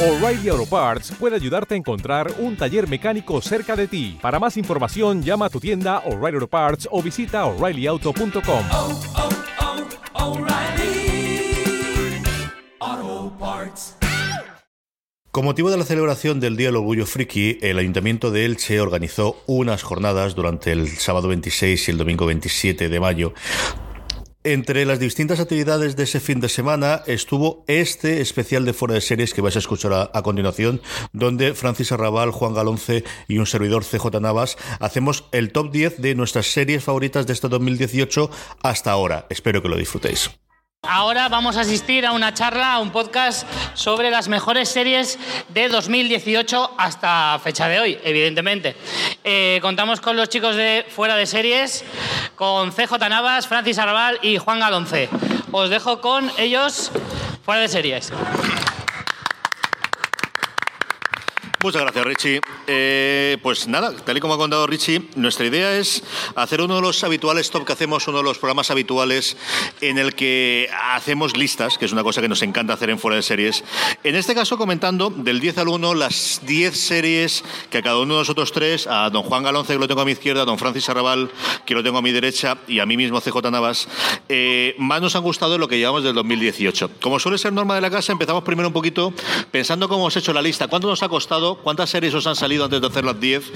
O'Reilly Auto Parts puede ayudarte a encontrar un taller mecánico cerca de ti. Para más información, llama a tu tienda O'Reilly Auto Parts o visita oreillyauto.com. oh, oh, Parts. Con motivo de la celebración del Día del Orgullo Friki, el Ayuntamiento de Elche organizó unas jornadas durante el sábado 26 y el domingo 27 de mayo entre las distintas actividades de ese fin de semana estuvo este especial de fuera de series que vais a escuchar a, continuación, donde Francis Arrabal, Juan Galonce y un servidor CJ Navas hacemos el top 10 de nuestras series favoritas de este 2018 hasta ahora. Espero que lo disfrutéis. Ahora vamos a asistir a una charla, a un podcast sobre las mejores series de 2018 hasta fecha de hoy, evidentemente. Eh, contamos con los chicos de Fuera de Series, con CJ Navas, Francis Arrabal y Juan Galonce. Os dejo con ellos Fuera de Series. Muchas gracias, Richie. Eh, pues nada, tal y como ha contado Richie, nuestra idea es hacer uno de los habituales top que hacemos, uno de los programas habituales en el que hacemos listas, que es una cosa que nos encanta hacer en Fuera de Series. En este caso, comentando del 10 al 1 las 10 series que a cada uno de nosotros tres, a don Juan Galonce, que lo tengo a mi izquierda, a don Francis Arrabal, que lo tengo a mi derecha, y a mí mismo, CJ Navas, eh, más nos han gustado de lo que llevamos del 2018. Como suele ser norma de la casa, empezamos primero un poquito pensando cómo hemos hecho la lista, cuánto nos ha costado ¿Cuántas series os han salido antes de hacer las 10?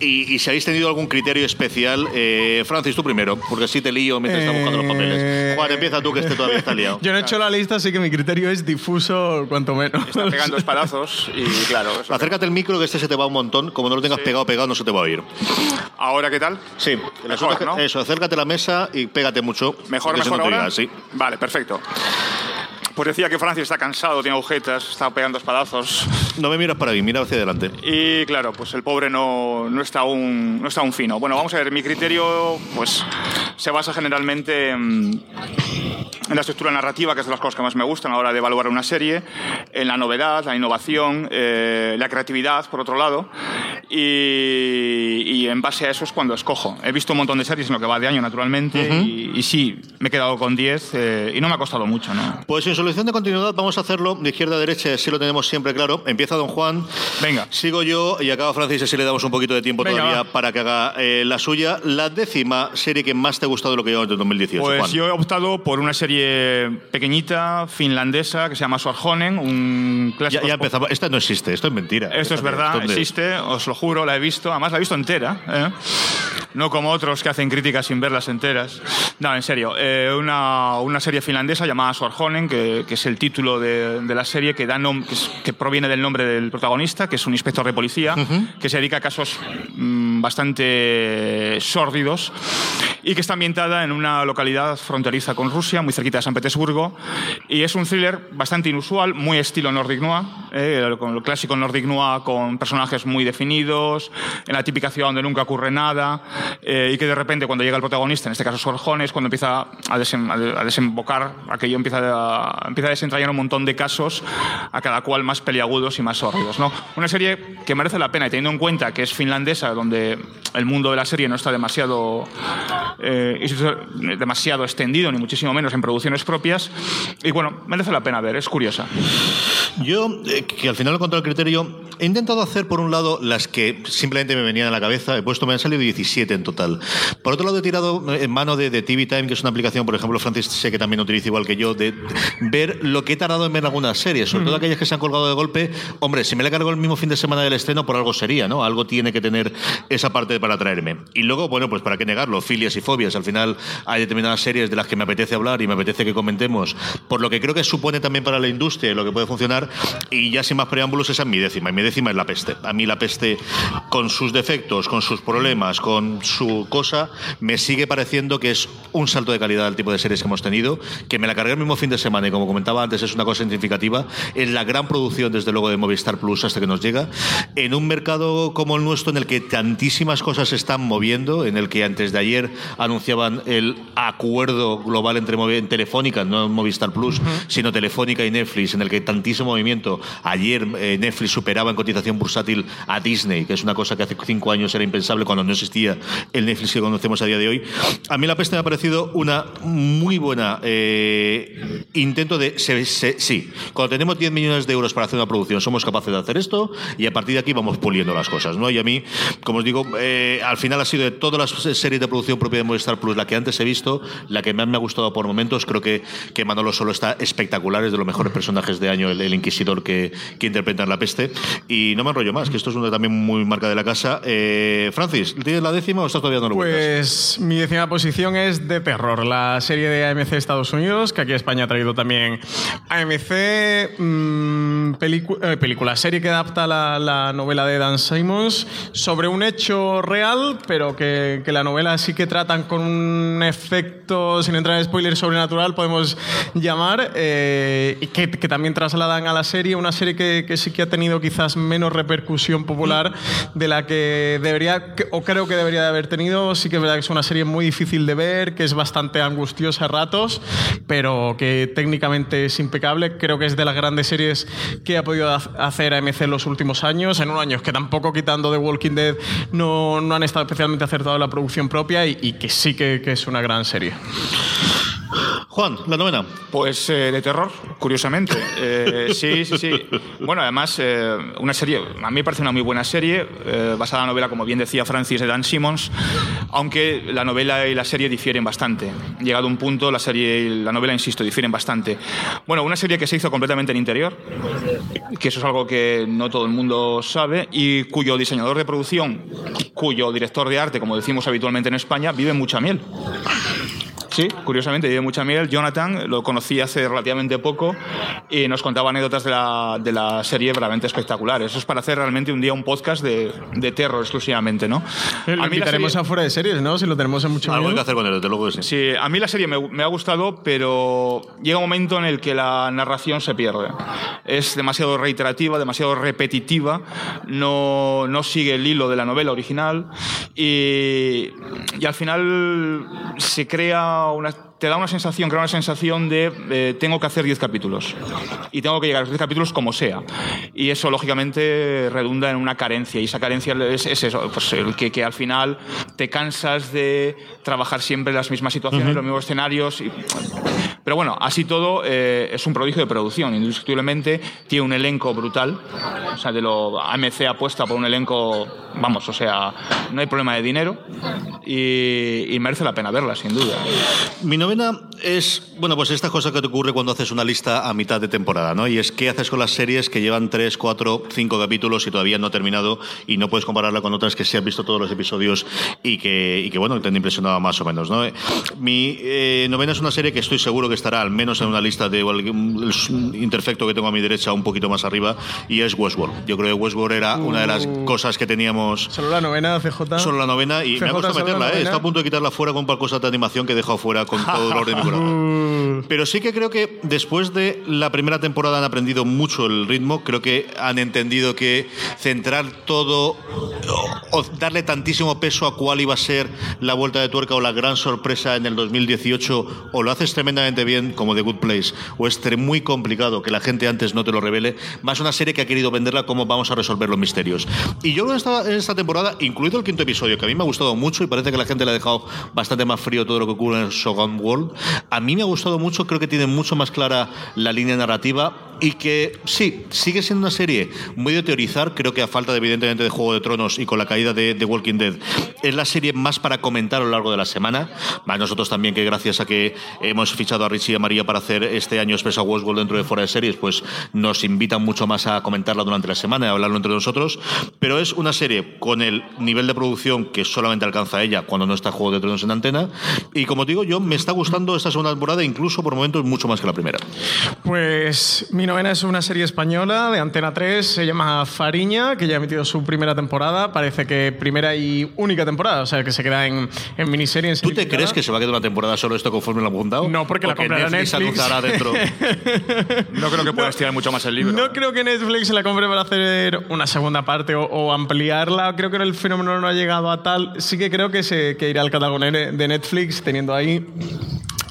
Y, y si habéis tenido algún criterio especial. Eh, Francis, tú primero, porque si te lío mientras estamos buscando los papeles. Juan, empieza tú, que este todavía está liado. Yo no he hecho la lista, así que mi criterio es difuso, cuanto menos. Están pegando espadazos y claro. eso- Acércate el micro, que este se te va un montón. Como no lo tengas pegado, pegado, no se te va a oír. ¿Ahora qué tal? Sí, Mejor, que- ¿no? Eso, acércate a la mesa y pégate mucho. ¿Mejor, mejor no ahora? oigas, sí. Vale, perfecto. Pues decía que Francis está cansado, tiene agujetas, está pegando espadazos. No me miras para mí, mira hacia adelante. Y claro, pues el pobre no, no, está aún, no está aún fino. Bueno, vamos a ver, mi criterio pues se basa generalmente en, en la estructura narrativa, que es de las cosas que más me gustan a la hora de evaluar una serie, en la novedad, la innovación, eh, la creatividad, por otro lado, y, y en base a eso es cuando escojo. He visto un montón de series en lo que va de año, naturalmente, y, y sí, me he quedado con 10 eh, y no me ha costado mucho, ¿no? Pues en solución de continuidad vamos a hacerlo de izquierda a derecha, así lo tenemos siempre claro. Empieza don Juan, Venga. sigo yo y acaba Francis, así le damos un poquito de tiempo Venga, todavía va. para que haga eh, la suya. La décima serie que más te ha gustado de lo que llevamos de 2018, Pues Juan. yo he optado por una serie pequeñita, finlandesa, que se llama Sorjonen, un Ya, clásico. ya empezaba. Esta no existe, esto es mentira. Esto es verdad, ¿Dónde? existe, os lo juro, la he visto. Además, la he visto entera. ¿eh? No como otros que hacen críticas sin verlas enteras. No, en serio. eh, una, una serie finlandesa llamada Sorjonen, que, que es el título de, de la serie, que, da nom- que, es- que proviene del nombre del protagonista, que es un inspector de policía, que se dedica a casos mm, bastante sórdidos y que está ambientada en una localidad fronteriza con Rusia, muy cerquita de San Petersburgo. Y es un thriller bastante inusual, muy estilo Nordic Noir, eh, con lo clásico Nordic Noir, con personajes muy definidos, en la típica ciudad donde nunca ocurre nada, eh, y que de repente cuando llega el protagonista, en este caso Sorjones, cuando empieza a, desem- a de- a desembocar, aquello empieza a, empieza a desentrañar un montón de casos, a cada cual más peliagudos y más sórdidos. ¿no? Una serie que merece la pena, y teniendo en cuenta que es finlandesa, donde el mundo de la serie no está demasiado, eh, institu- demasiado extendido, ni muchísimo menos en producciones propias, y bueno, merece la pena ver, es curiosa. Yo, eh, que al final he encontrado el criterio, he intentado hacer por un lado las que simplemente me venían a la cabeza, he puesto, me han salido 17 en total. Por otro lado, he tirado en mano de, de TV Time, que es una aplicación, por ejemplo, Francis sé que también utiliza igual que yo, de ver lo que he tardado en ver algunas series, sobre todo aquellas que se han colgado de golpe. Hombre, si me la cargo el mismo fin de semana del estreno, por algo sería, ¿no? Algo tiene que tener esa parte para atraerme. Y luego, bueno, pues para qué negarlo, filias y fobias. Al final hay determinadas series de las que me apetece hablar y me apetece que comentemos, por lo que creo que supone también para la industria lo que puede funcionar. Y ya sin más preámbulos, esa es mi décima. Y mi décima es la peste. A mí la peste, con sus defectos, con sus problemas, con su cosa, me sigue pareciendo que es un salto de calidad al tipo de series que hemos tenido, que me la cargué el mismo fin de semana y como comentaba antes es una cosa significativa. Es la gran producción, desde luego, de Movistar Plus hasta que nos llega. En un mercado como el nuestro, en el que tantísimas cosas se están moviendo, en el que antes de ayer anunciaban el acuerdo global entre Telefónica, no Movistar Plus, sino Telefónica y Netflix, en el que tantísimo movimiento. Ayer eh, Netflix superaba cotización bursátil a Disney, que es una cosa que hace cinco años era impensable cuando no existía el Netflix que conocemos a día de hoy. A mí La Peste me ha parecido una muy buena eh, intento de. sí, cuando tenemos 10 millones de euros para hacer una producción, somos capaces de hacer esto y a partir de aquí vamos puliendo las cosas, ¿no? Y a mí, como os digo, eh, al final ha sido de todas las series de producción propia de Movistar Plus la que antes he visto, la que más me ha gustado por momentos. Creo que, que Manolo Solo está espectacular, es de los mejores personajes de año, el, el inquisidor que, que interpreta en La Peste. Y no me enrollo más, que esto es una también muy marca de la casa. Eh, Francis, ¿tienes la décima o estás todavía dando vueltas? Pues mi décima posición es The Terror, la serie de AMC Estados Unidos, que aquí España ha traído también AMC, mm, pelicu- eh, película, serie que adapta la, la novela de Dan Simons sobre un hecho real, pero que, que la novela sí que tratan con un efecto, sin entrar en spoilers, sobrenatural, podemos llamar, eh, y que, que también trasladan a la serie, una serie que, que sí que ha tenido quizás menos repercusión popular de la que debería, o creo que debería de haber tenido. Sí que es verdad que es una serie muy difícil de ver, que es bastante angustiosa a ratos, pero que técnicamente es impecable. Creo que es de las grandes series que ha podido ha- hacer AMC en los últimos años, en unos años que tampoco quitando The Walking Dead no, no han estado especialmente acertados en la producción propia y, y que sí que, que es una gran serie. Juan, la novena. Pues eh, de terror, curiosamente. Eh, sí, sí, sí. Bueno, además, eh, una serie, a mí me parece una muy buena serie, eh, basada en la novela, como bien decía Francis, de Dan Simmons, aunque la novela y la serie difieren bastante. Llegado un punto, la serie y la novela, insisto, difieren bastante. Bueno, una serie que se hizo completamente en interior, que eso es algo que no todo el mundo sabe, y cuyo diseñador de producción, cuyo director de arte, como decimos habitualmente en España, vive mucha miel. Sí, curiosamente, vive mucha miel. Jonathan lo conocí hace relativamente poco y nos contaba anécdotas de la, de la serie verdaderamente espectaculares. Eso es para hacer realmente un día un podcast de, de terror exclusivamente, ¿no? Lo A mí la invitaremos serie- a fuera de series, ¿no? Si lo tenemos en mucho Algo hay que hacer con él, desde luego sí. Sí, a mí la serie me, me ha gustado, pero llega un momento en el que la narración se pierde. Es demasiado reiterativa, demasiado repetitiva, no, no sigue el hilo de la novela original y, y al final se crea una... Te da una sensación, crea una sensación de eh, tengo que hacer 10 capítulos y tengo que llegar a los 10 capítulos como sea. Y eso, lógicamente, redunda en una carencia. Y esa carencia es, es eso, pues, el que, que al final te cansas de trabajar siempre las mismas situaciones, los mismos escenarios. y- pero bueno, así todo, eh, es un prodigio de producción. Indiscutiblemente tiene un elenco brutal. O sea, de lo AMC apuesta por un elenco, vamos, o sea, no hay problema de dinero y, y merece la pena verla, sin duda. Mi novena es, bueno, pues esta cosa que te ocurre cuando haces una lista a mitad de temporada, ¿no? Y es qué haces con las series que llevan 3, 4, 5 capítulos y todavía no ha terminado y no puedes compararla con otras que sí has visto todos los episodios y que, y que bueno, te han impresionado más o menos, ¿no? Mi eh, novena es una serie que estoy seguro que estará al menos en una lista de el interfecto que tengo a mi derecha un poquito más arriba y es Westworld. Yo creo que Westworld era una de las cosas que teníamos Solo la novena, CJ. Solo la novena y me ha CJ, costado meterla, ¿eh? Está a punto de quitarla fuera con un par de cosas de animación que he dejado fuera con todo dolor de mi corazón. Pero sí que creo que después de la primera temporada han aprendido mucho el ritmo. Creo que han entendido que centrar todo o, darle tantísimo peso a cuál iba a ser la vuelta de tuerca o la gran sorpresa en el 2018 o lo haces tremendamente bien como The Good Place o es muy complicado que la gente antes no te lo revele. Más una serie que ha querido venderla como vamos a resolver los misterios. Y yo creo que esta, en esta temporada, incluido el quinto episodio, que a mí me ha gustado mucho y parece que la gente le ha dejado bastante más frío todo lo que ocurre en Shogun World, a mí me ha gustado mucho, creo que tiene mucho más clara la línea narrativa y que sí, sigue siendo una serie muy de teorizar, creo que a falta de, evidentemente de Juego de Tronos y con la caída de, de Walking Dead, es la serie más para comentar a lo largo de la semana, más nosotros también que gracias a que hemos fichado a Richie y a María para hacer este año Expresa Westworld dentro de Fuera de Series, pues nos invitan mucho más a comentarla durante la semana y a hablarlo entre nosotros, pero es una serie con el nivel de producción que solamente alcanza ella cuando no está Juego de Tronos en antena, y como digo, yo me está gustando esta segunda temporada, incluso por momentos mucho más que la primera. Pues mi novena es una serie española de Antena 3, se llama Fariña, que ya ha emitido su primera temporada, parece que primera y única temporada, o sea que se queda en, en miniserie. En ¿Tú te crees que se va a quedar una temporada solo esto conforme lo han apuntado? No, porque la ¿O que comprará Netflix. anunciará dentro. No creo que pueda estirar mucho más el libro. No creo que Netflix la compre para hacer una segunda parte o, o ampliarla. Creo que el fenómeno no ha llegado a tal. Sí que creo que, se, que irá al catálogo de Netflix, teniendo ahí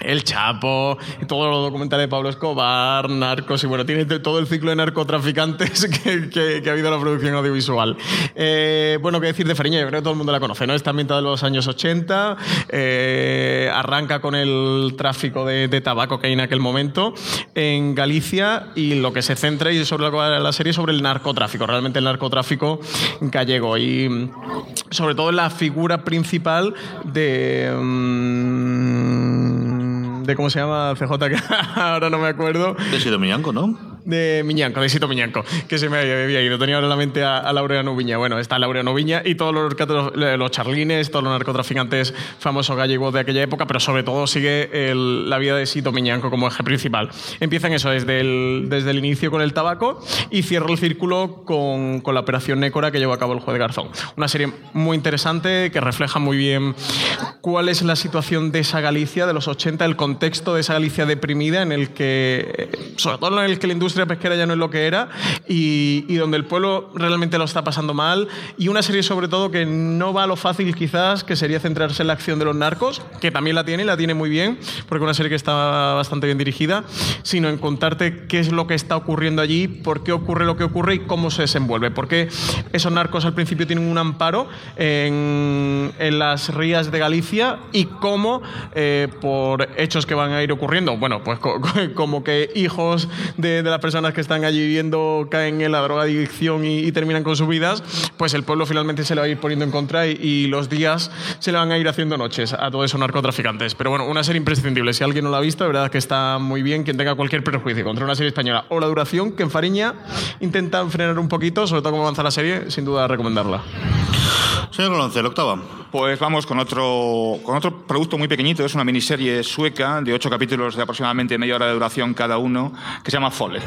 El Chapo, todos los documentales de Pablo Escobar, Narcos, y bueno, tiene todo el ciclo de narcotraficantes que, ha habido en la producción audiovisual. Eh, bueno, qué decir de Fariña, yo creo que todo el mundo la conoce, ¿no? Está ambientada en los años 80, eh, arranca con el tráfico de, tabaco que hay en aquel momento en Galicia y lo que se centra y sobre la serie sobre el narcotráfico, realmente el narcotráfico gallego y sobre todo la figura principal de... mm, de cómo se llama CJ, que ahora no me acuerdo, De Sido Miñanco, ¿no? De Miñanco, de Sito Miñanco, que se me había ido. Tenía ahora en la mente a, a Laureano Viña. Bueno, está Laureano Viña y todos los, narcotro- los charlines, todos los narcotraficantes famosos gallegos de aquella época, pero sobre todo sigue la vida de Sito Miñanco como eje principal. Empiezan eso desde el, desde el inicio con el tabaco y cierra el círculo con, con la operación Nécora que llevó a cabo el juez Garzón. Una serie muy interesante que refleja muy bien cuál es la situación de esa Galicia de los 80, el contexto de esa Galicia deprimida en el que, eh, sobre todo en el que la industria pesquera ya no es lo que era y, y donde el pueblo realmente lo está pasando mal. Y una serie sobre todo que no va a lo fácil quizás, que sería centrarse en la acción de los narcos, que también la tiene y la tiene muy bien, porque es una serie que está bastante bien dirigida, sino en contarte qué es lo que está ocurriendo allí, por qué ocurre lo que ocurre y cómo se desenvuelve. Porque esos narcos al principio tienen un amparo en, en las rías de Galicia y cómo, eh, por hechos que van a ir ocurriendo, bueno, pues co- co- como que hijos de, de las personas que están allí viviendo caen en la drogadicción y, y terminan con sus vidas, pues el pueblo finalmente se le va a ir poniendo en contra y, y los días se le van a ir haciendo noches a todos esos narcotraficantes. Pero bueno, una serie imprescindible. Si alguien no la ha visto, de verdad que está muy bien. Quien tenga cualquier prejuicio contra una serie española o la duración, que en Fariña intentan frenar un poquito, sobre todo cómo avanza la serie, sin duda recomendarla. Señor Coloncel, octava. Pues vamos con otro, con otro producto muy pequeñito, es una miniserie sueca de ocho capítulos de aproximadamente media hora de duración cada uno, que se llama Follet.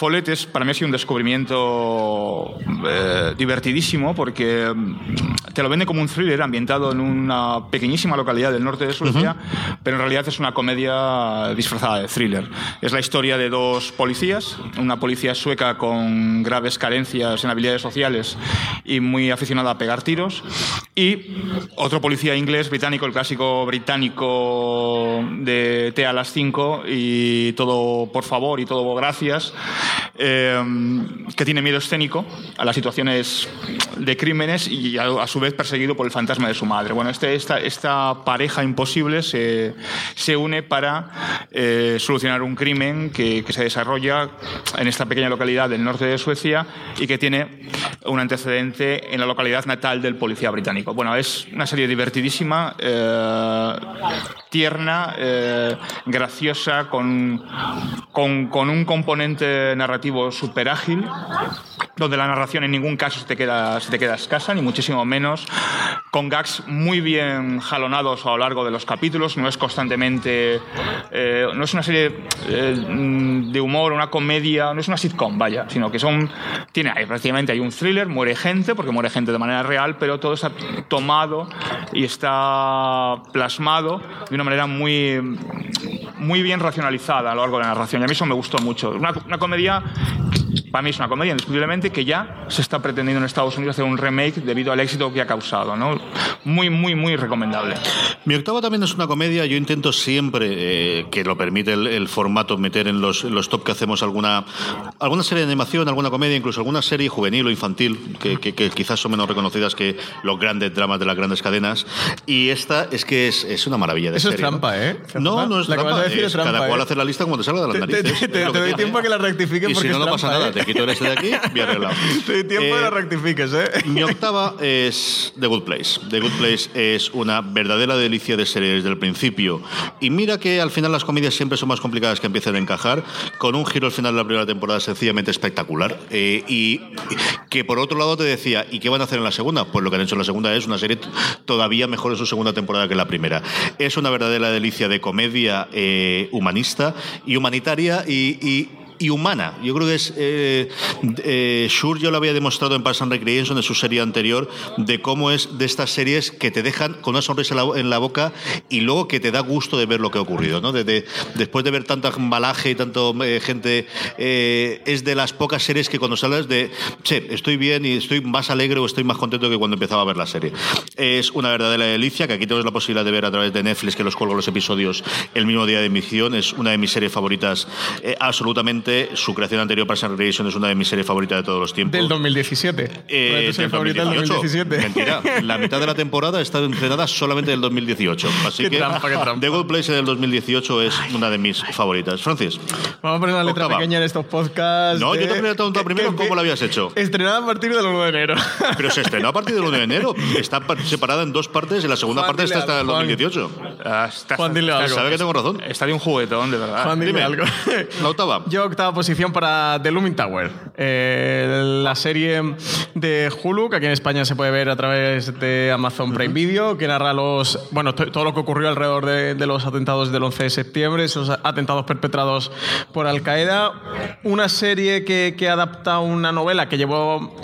Follet es para mí ha sido un descubrimiento eh, divertidísimo porque mm, te lo vende como un thriller ambientado en una pequeñísima localidad del norte de Suecia, pero en realidad es una comedia disfrazada de thriller. Es la historia de dos policías, una policía sueca con graves carencias en habilidades sociales y muy aficionada a pegar tiros, y otro policía inglés, británico, el clásico británico de T a las 5 y todo por favor y todo gracias, eh, que tiene miedo escénico a las situaciones de crímenes y a, a su vez perseguido por el fantasma de su madre. Bueno, este, esta, esta pareja imposible se, se une para eh, solucionar un crimen que, que se desarrolla en esta pequeña localidad del norte de Suecia y que tiene un antecedente en la localidad natal del policía británico. Bueno, es una serie divertidísima, eh, tierna, eh, graciosa, con, con, con un componente narrativo súper ágil, donde la narración en ningún caso se te, queda, se te queda escasa, ni muchísimo menos, con gags muy bien jalonados a lo largo de los capítulos, no es constantemente, eh, no es una serie eh, de humor, una comedia, no es una sitcom, vaya, sino que son, tiene, hay, prácticamente hay un thriller, muere gente, porque muere gente de manera real, pero todo está tomado y está plasmado de una manera muy, muy bien racionalizada a lo largo de la narración. Y a mí eso me gustó mucho. Una, una comedia, para mí es una comedia indiscutiblemente, que ya se está pretendiendo en Estados Unidos hacer un remake debido al éxito que ha causado. ¿no? Muy, muy, muy recomendable. Mi octava también es una comedia. Yo intento siempre, eh, que lo permite el, el formato, meter en los, en los top que hacemos alguna, alguna serie de animación, alguna comedia, incluso alguna serie juvenil o infantil, que, que- que quizás son menos reconocidas que los grandes dramas de las grandes cadenas. Y esta es que es, es una maravilla de Eso es serie. ¿no? trampa, ¿eh? No, no es La trampa. A decir es trampa, cada cual ¿eh? hace la lista como te salga de las Te- te- narices. te- que doy tiempo a que la rectifiquen Y si porque no, es no pasa nada. ¿eh? Te quito el este de aquí, bien arreglado. Te doy tiempo Eh, de la rectifiques, ¿eh? mi octava es The Good Place. The Good Place es una verdadera delicia de serie desde el principio. Y mira que al final las comedias siempre son más complicadas que empiecen a encajar, con un giro al final de la primera temporada sencillamente espectacular. Eh, y que por otro lado te decía, ¿y qué van a hacer en la segunda? Pues lo que han hecho en la segunda es una serie todavía mejor en su segunda temporada que la primera. Es una verdadera delicia de comedia eh, humanista y humanitaria y- y y humana. Yo creo que es. Eh, eh yo lo había demostrado en Pass and Recreation, en su serie anterior, de cómo es de estas series que te dejan con una sonrisa en la, boca y luego que te da gusto de ver lo que ha ocurrido. ¿no? De, después de ver tanto embalaje y tanto eh, gente, eh, es de las pocas series que cuando sales de. Che, estoy bien y estoy más alegre o estoy más contento que cuando empezaba a ver la serie. Es una verdadera delicia que aquí tenemos la posibilidad de ver a través de Netflix, que los cuelgo los episodios el mismo día de emisión. Es una de mis series favoritas absolutamente 2017. Su creación anterior, Parks and Recreation, es una de mis series favoritas de todos los tiempos. Del 2017. Eh, tu serie favorita del 2017. Mentira. La mitad de la temporada está entrenada solamente del 2018. Así qué que trampa, qué trampa. The Good Place del 2018 es ay, una de mis ay. favoritas. Francis. Vamos a poner una letra octava. pequeña en estos podcasts. No, de... yo te he preguntado primero cómo la habías hecho. Estrenada a partir del 1 de enero. Pero se estrenó a partir del 1 de enero. Está separada en dos partes y la segunda Juan parte está hasta el 2018. Juan, ah, está, Juan dile algo. Sabe que tengo razón. Está de un juguetón, de verdad. Juan, dime, dime algo. La octava. Yo posición para The Looming Tower, eh, la serie de Hulu que aquí en España se puede ver a través de Amazon Prime Video, que narra los, bueno, to- todo lo que ocurrió alrededor de, de los atentados del 11 de septiembre, esos atentados perpetrados por Al Qaeda. Una serie que, que adapta una novela que llevó,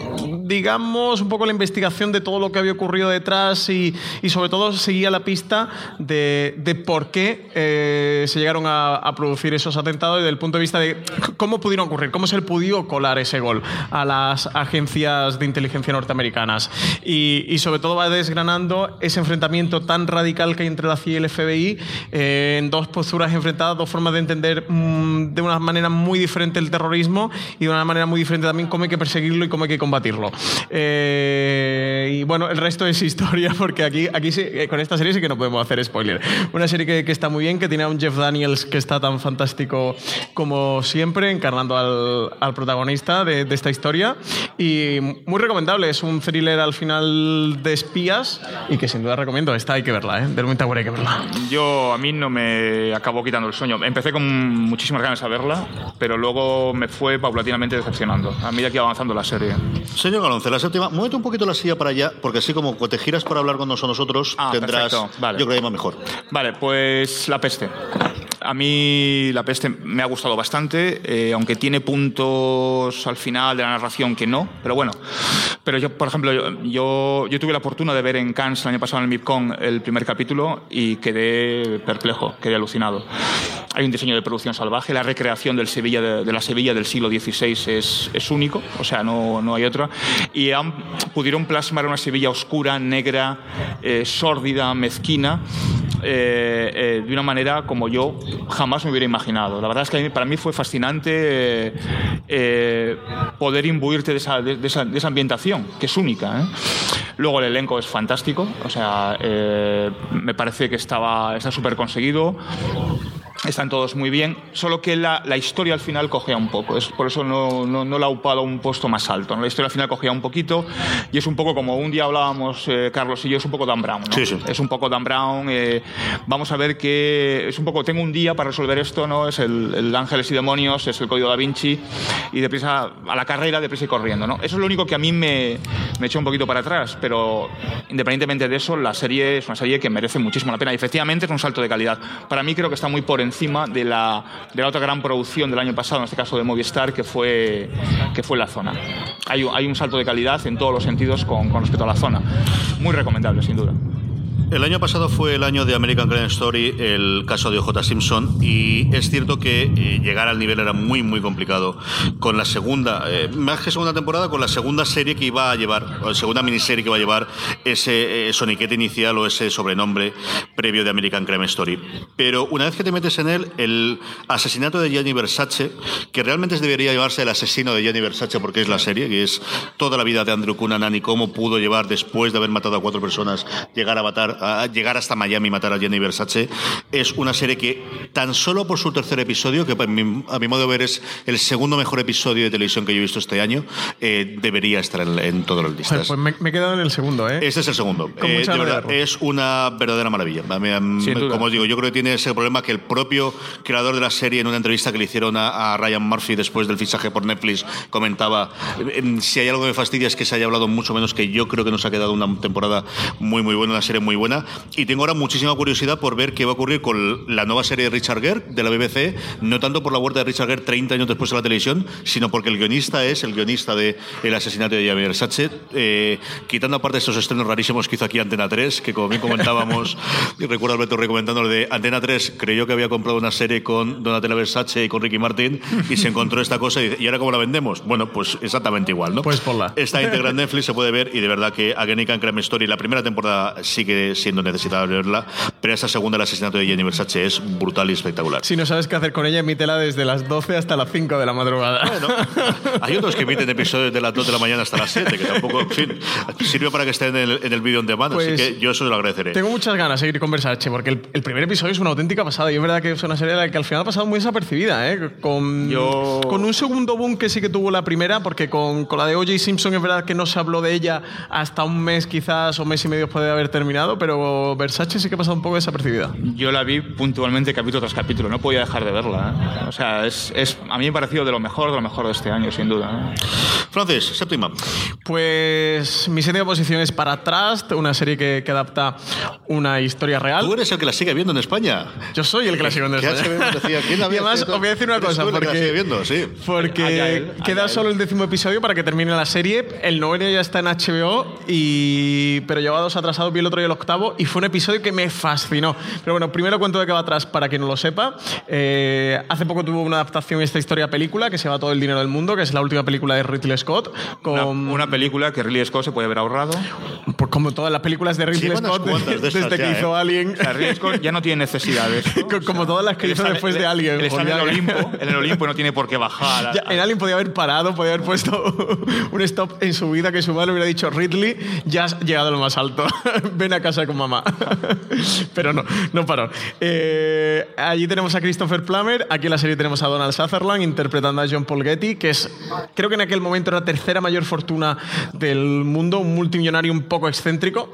digamos, un poco la investigación de todo lo que había ocurrido detrás y, y sobre todo seguía la pista de, de por qué eh, se llegaron a, a producir esos atentados desde el punto de vista de cómo pudieron ocurrir, cómo se le pudo colar ese gol a las agencias de inteligencia norteamericanas. Y, y sobre todo va desgranando ese enfrentamiento tan radical que hay entre la CIA y el FBI eh, en dos posturas enfrentadas, dos formas de entender mm, de una manera muy diferente el terrorismo y de una manera muy diferente también cómo hay que perseguirlo y cómo hay que combatirlo. Eh, y bueno, el resto es historia porque aquí, aquí sí, eh, con esta serie sí que no podemos hacer spoiler. Una serie que, que está muy bien, que tiene a un Jeff Daniels que está tan fantástico como siempre, encarnando al, al protagonista de, de esta historia. Y muy recomendable, es un thriller al final de espías y que sin duda recomiendo. Esta hay que verla, ¿eh? Del Wind Tower hay que verla. Yo, a mí no me acabó quitando el sueño. Empecé con muchísimas ganas a verla, pero luego me fue paulatinamente decepcionando a medida que iba avanzando la serie. Señor Galonce, la séptima, muévete un poquito la silla para allá, porque así como te giras para hablar con nosotros, Ah, tendrás, perfecto, vale. yo creo que va mejor. Vale, pues La Peste. A mí La Peste me ha gustado bastante, eh, aunque tiene puntos al final de la narración que no, pero bueno. Pero yo, por ejemplo, yo, yo, tuve la fortuna de ver en Cannes el año pasado en el MIPCON el primer capítulo y quedé perplejo, quedé alucinado. Hay un diseño de producción salvaje, la recreación de, la Sevilla del siglo XVI es, es único, o sea, no, no hay otra. Y pudieron plasmar una Sevilla oscura, negra, eh, sórdida, mezquina, eh, eh, de una manera como yo jamás me hubiera imaginado. La verdad es que para mí fue fascinante eh, poder imbuirte de esa, de- esa- de esa ambientación, que es única. Luego el elenco es fantástico, o sea, me parece que estaba está súper conseguido. Están todos muy bien, solo que la, la historia al final cogea un poco. Es, por eso no, no, no la ha upado a un puesto más alto. ¿no? La historia al final cogea un poquito y es un poco como un día hablábamos, eh, Carlos y yo, es un poco Dan Brown. ¿no? Sí, sí. Es un poco Dan Brown. eh, vamos a ver que es un poco, tengo un día para resolver esto, ¿no? Es el, el Ángeles y Demonios, es el Código da Vinci y deprisa a la carrera, deprisa y corriendo, ¿no? Eso es lo único que a mí me, me echó un poquito para atrás, pero independientemente de eso, la serie es una serie que merece muchísimo la pena y efectivamente es un salto de calidad. Para mí creo que está muy por encima de la, de la otra gran producción del año pasado, en este caso de Movistar, que fue, que fue La Zona. Hay, un- salto de calidad en todos los sentidos con respecto a La Zona. Muy recomendable, sin duda. El año pasado fue el año de American Crime Story, el caso de OJ Simpson, y es cierto que eh, llegar al nivel era muy, muy complicado. Con la segunda, eh, más que segunda temporada, con la segunda serie que iba a llevar, o la segunda miniserie que iba a llevar ese eh, soniquete inicial o ese sobrenombre previo de American Crime Story. Pero una vez que te metes en él, el asesinato de Gianni Versace, que realmente debería llamarse el asesino de Gianni Versace porque es la serie, que es toda la vida de Andrew Cunanan y cómo pudo llevar después de haber matado a cuatro personas, llegar a matar, a llegar hasta Miami y matar a Gianni Versace, es una serie que tan solo por su tercer episodio, que a mi, a mi modo de ver es el segundo mejor episodio de televisión que yo he visto este año, eh, debería estar en, en las Joder, listas. pues me, me he quedado en el segundo, ¿eh? Este es el segundo. Eh, de verdad, es una verdadera maravilla. Como os digo, yo creo que tiene ese problema que el propio creador de la serie, en una entrevista que le hicieron a, a Ryan Murphy después del fichaje por Netflix, comentaba: em, si hay algo que me fastidia es que se haya hablado mucho menos que yo creo que nos ha quedado una temporada muy, muy buena, una serie muy buena. Buena. Y tengo ahora muchísima curiosidad por ver qué va a ocurrir con la nueva serie de Richard Gere de la BBC, no tanto por la vuelta de Richard Gere 30 años después de la televisión, sino porque el guionista es el guionista de El asesinato de Javier Versace, eh, quitando aparte estos estrenos rarísimos que hizo aquí Antena 3, que como bien comentábamos, y recuerdo Alberto recomendándolo de Antena 3, creyó que había comprado una serie con Donatella Versace y con Ricky Martin y se encontró esta cosa y, dice, ¿y ahora cómo la vendemos? Bueno, pues exactamente igual, ¿no? Pues ponla. Está íntegra en Netflix, se puede ver y de verdad que Agony Can Crime Story, la primera temporada sigue siendo necesitable verla, pero esa segunda, el asesinato de Jenny Versace, es brutal y espectacular. Si no sabes qué hacer con ella, emítela desde las 12 hasta las 5 de la madrugada. Bueno, hay otros que emiten episodios de las 2 de la mañana hasta las 7, que tampoco, en fin, sirve para que esté en el, en el vídeo on demand, Pues, así que yo eso lo agradeceré. Tengo muchas ganas de seguir con Versace, porque el, el primer episodio es una auténtica pasada. Y es verdad que es una serie de la que al final ha pasado muy desapercibida, ¿eh? Con, Yo- con un segundo boom que sí que tuvo la primera, porque con, con la de O.J. Simpson es verdad que no se habló de ella hasta un mes quizás o mes y medio puede haber terminado, pero Versace sí que ha pasado un poco desapercibida. Yo la vi puntualmente capítulo tras capítulo, no podía dejar de verla. ¿eh? O sea, es, es- a mí me ha parecido de lo mejor, de lo mejor de este año, sin duda. ¿eh? Francis, séptima. Pues mi séptima posición es para Trust, una serie que, que adapta una historia real. Tú eres el que la sigue viendo en España. Yo soy el que la sigo en Que España. Decía, ¿quién la y además, os voy a decir una cosa, porque, sigue viendo, sí. porque queda solo el décimo episodio para que termine la serie. El noveno ya está en HBO, y, pero llevaba dos atrasados, vi el otro y el octavo, y fue un episodio que me fascinó. Pero bueno, primero cuento de qué va atrás para quien no lo sepa. Eh, hace poco tuvo una adaptación esta historia a película que se llama Todo el dinero del mundo, que es la última película de Ridley Scott. Con, Una, una película que Ridley Scott se puede haber ahorrado. pues como todas las películas de Ridley unas Scott de desde que ya, hizo ¿eh? Alien. O sea, Ridley Scott ya no tiene necesidades. Co- como todas las que hizo está- después él- de Alien. Él está en el Olimpo, en el Olimpo no tiene por qué bajar. a- Ya, en Alien podía haber parado, podía haber puesto un stop en su vida que su madre hubiera dicho, Ridley, ya has llegado a lo más alto, ven a casa con mamá. Pero no, no paró. Eh, allí tenemos a Christopher Plummer, aquí en la serie tenemos a Donald Sutherland interpretando a John Paul Getty, que es, creo que en aquel momento era la tercera mayor fortuna del mundo, un multimillonario un poco excéntrico,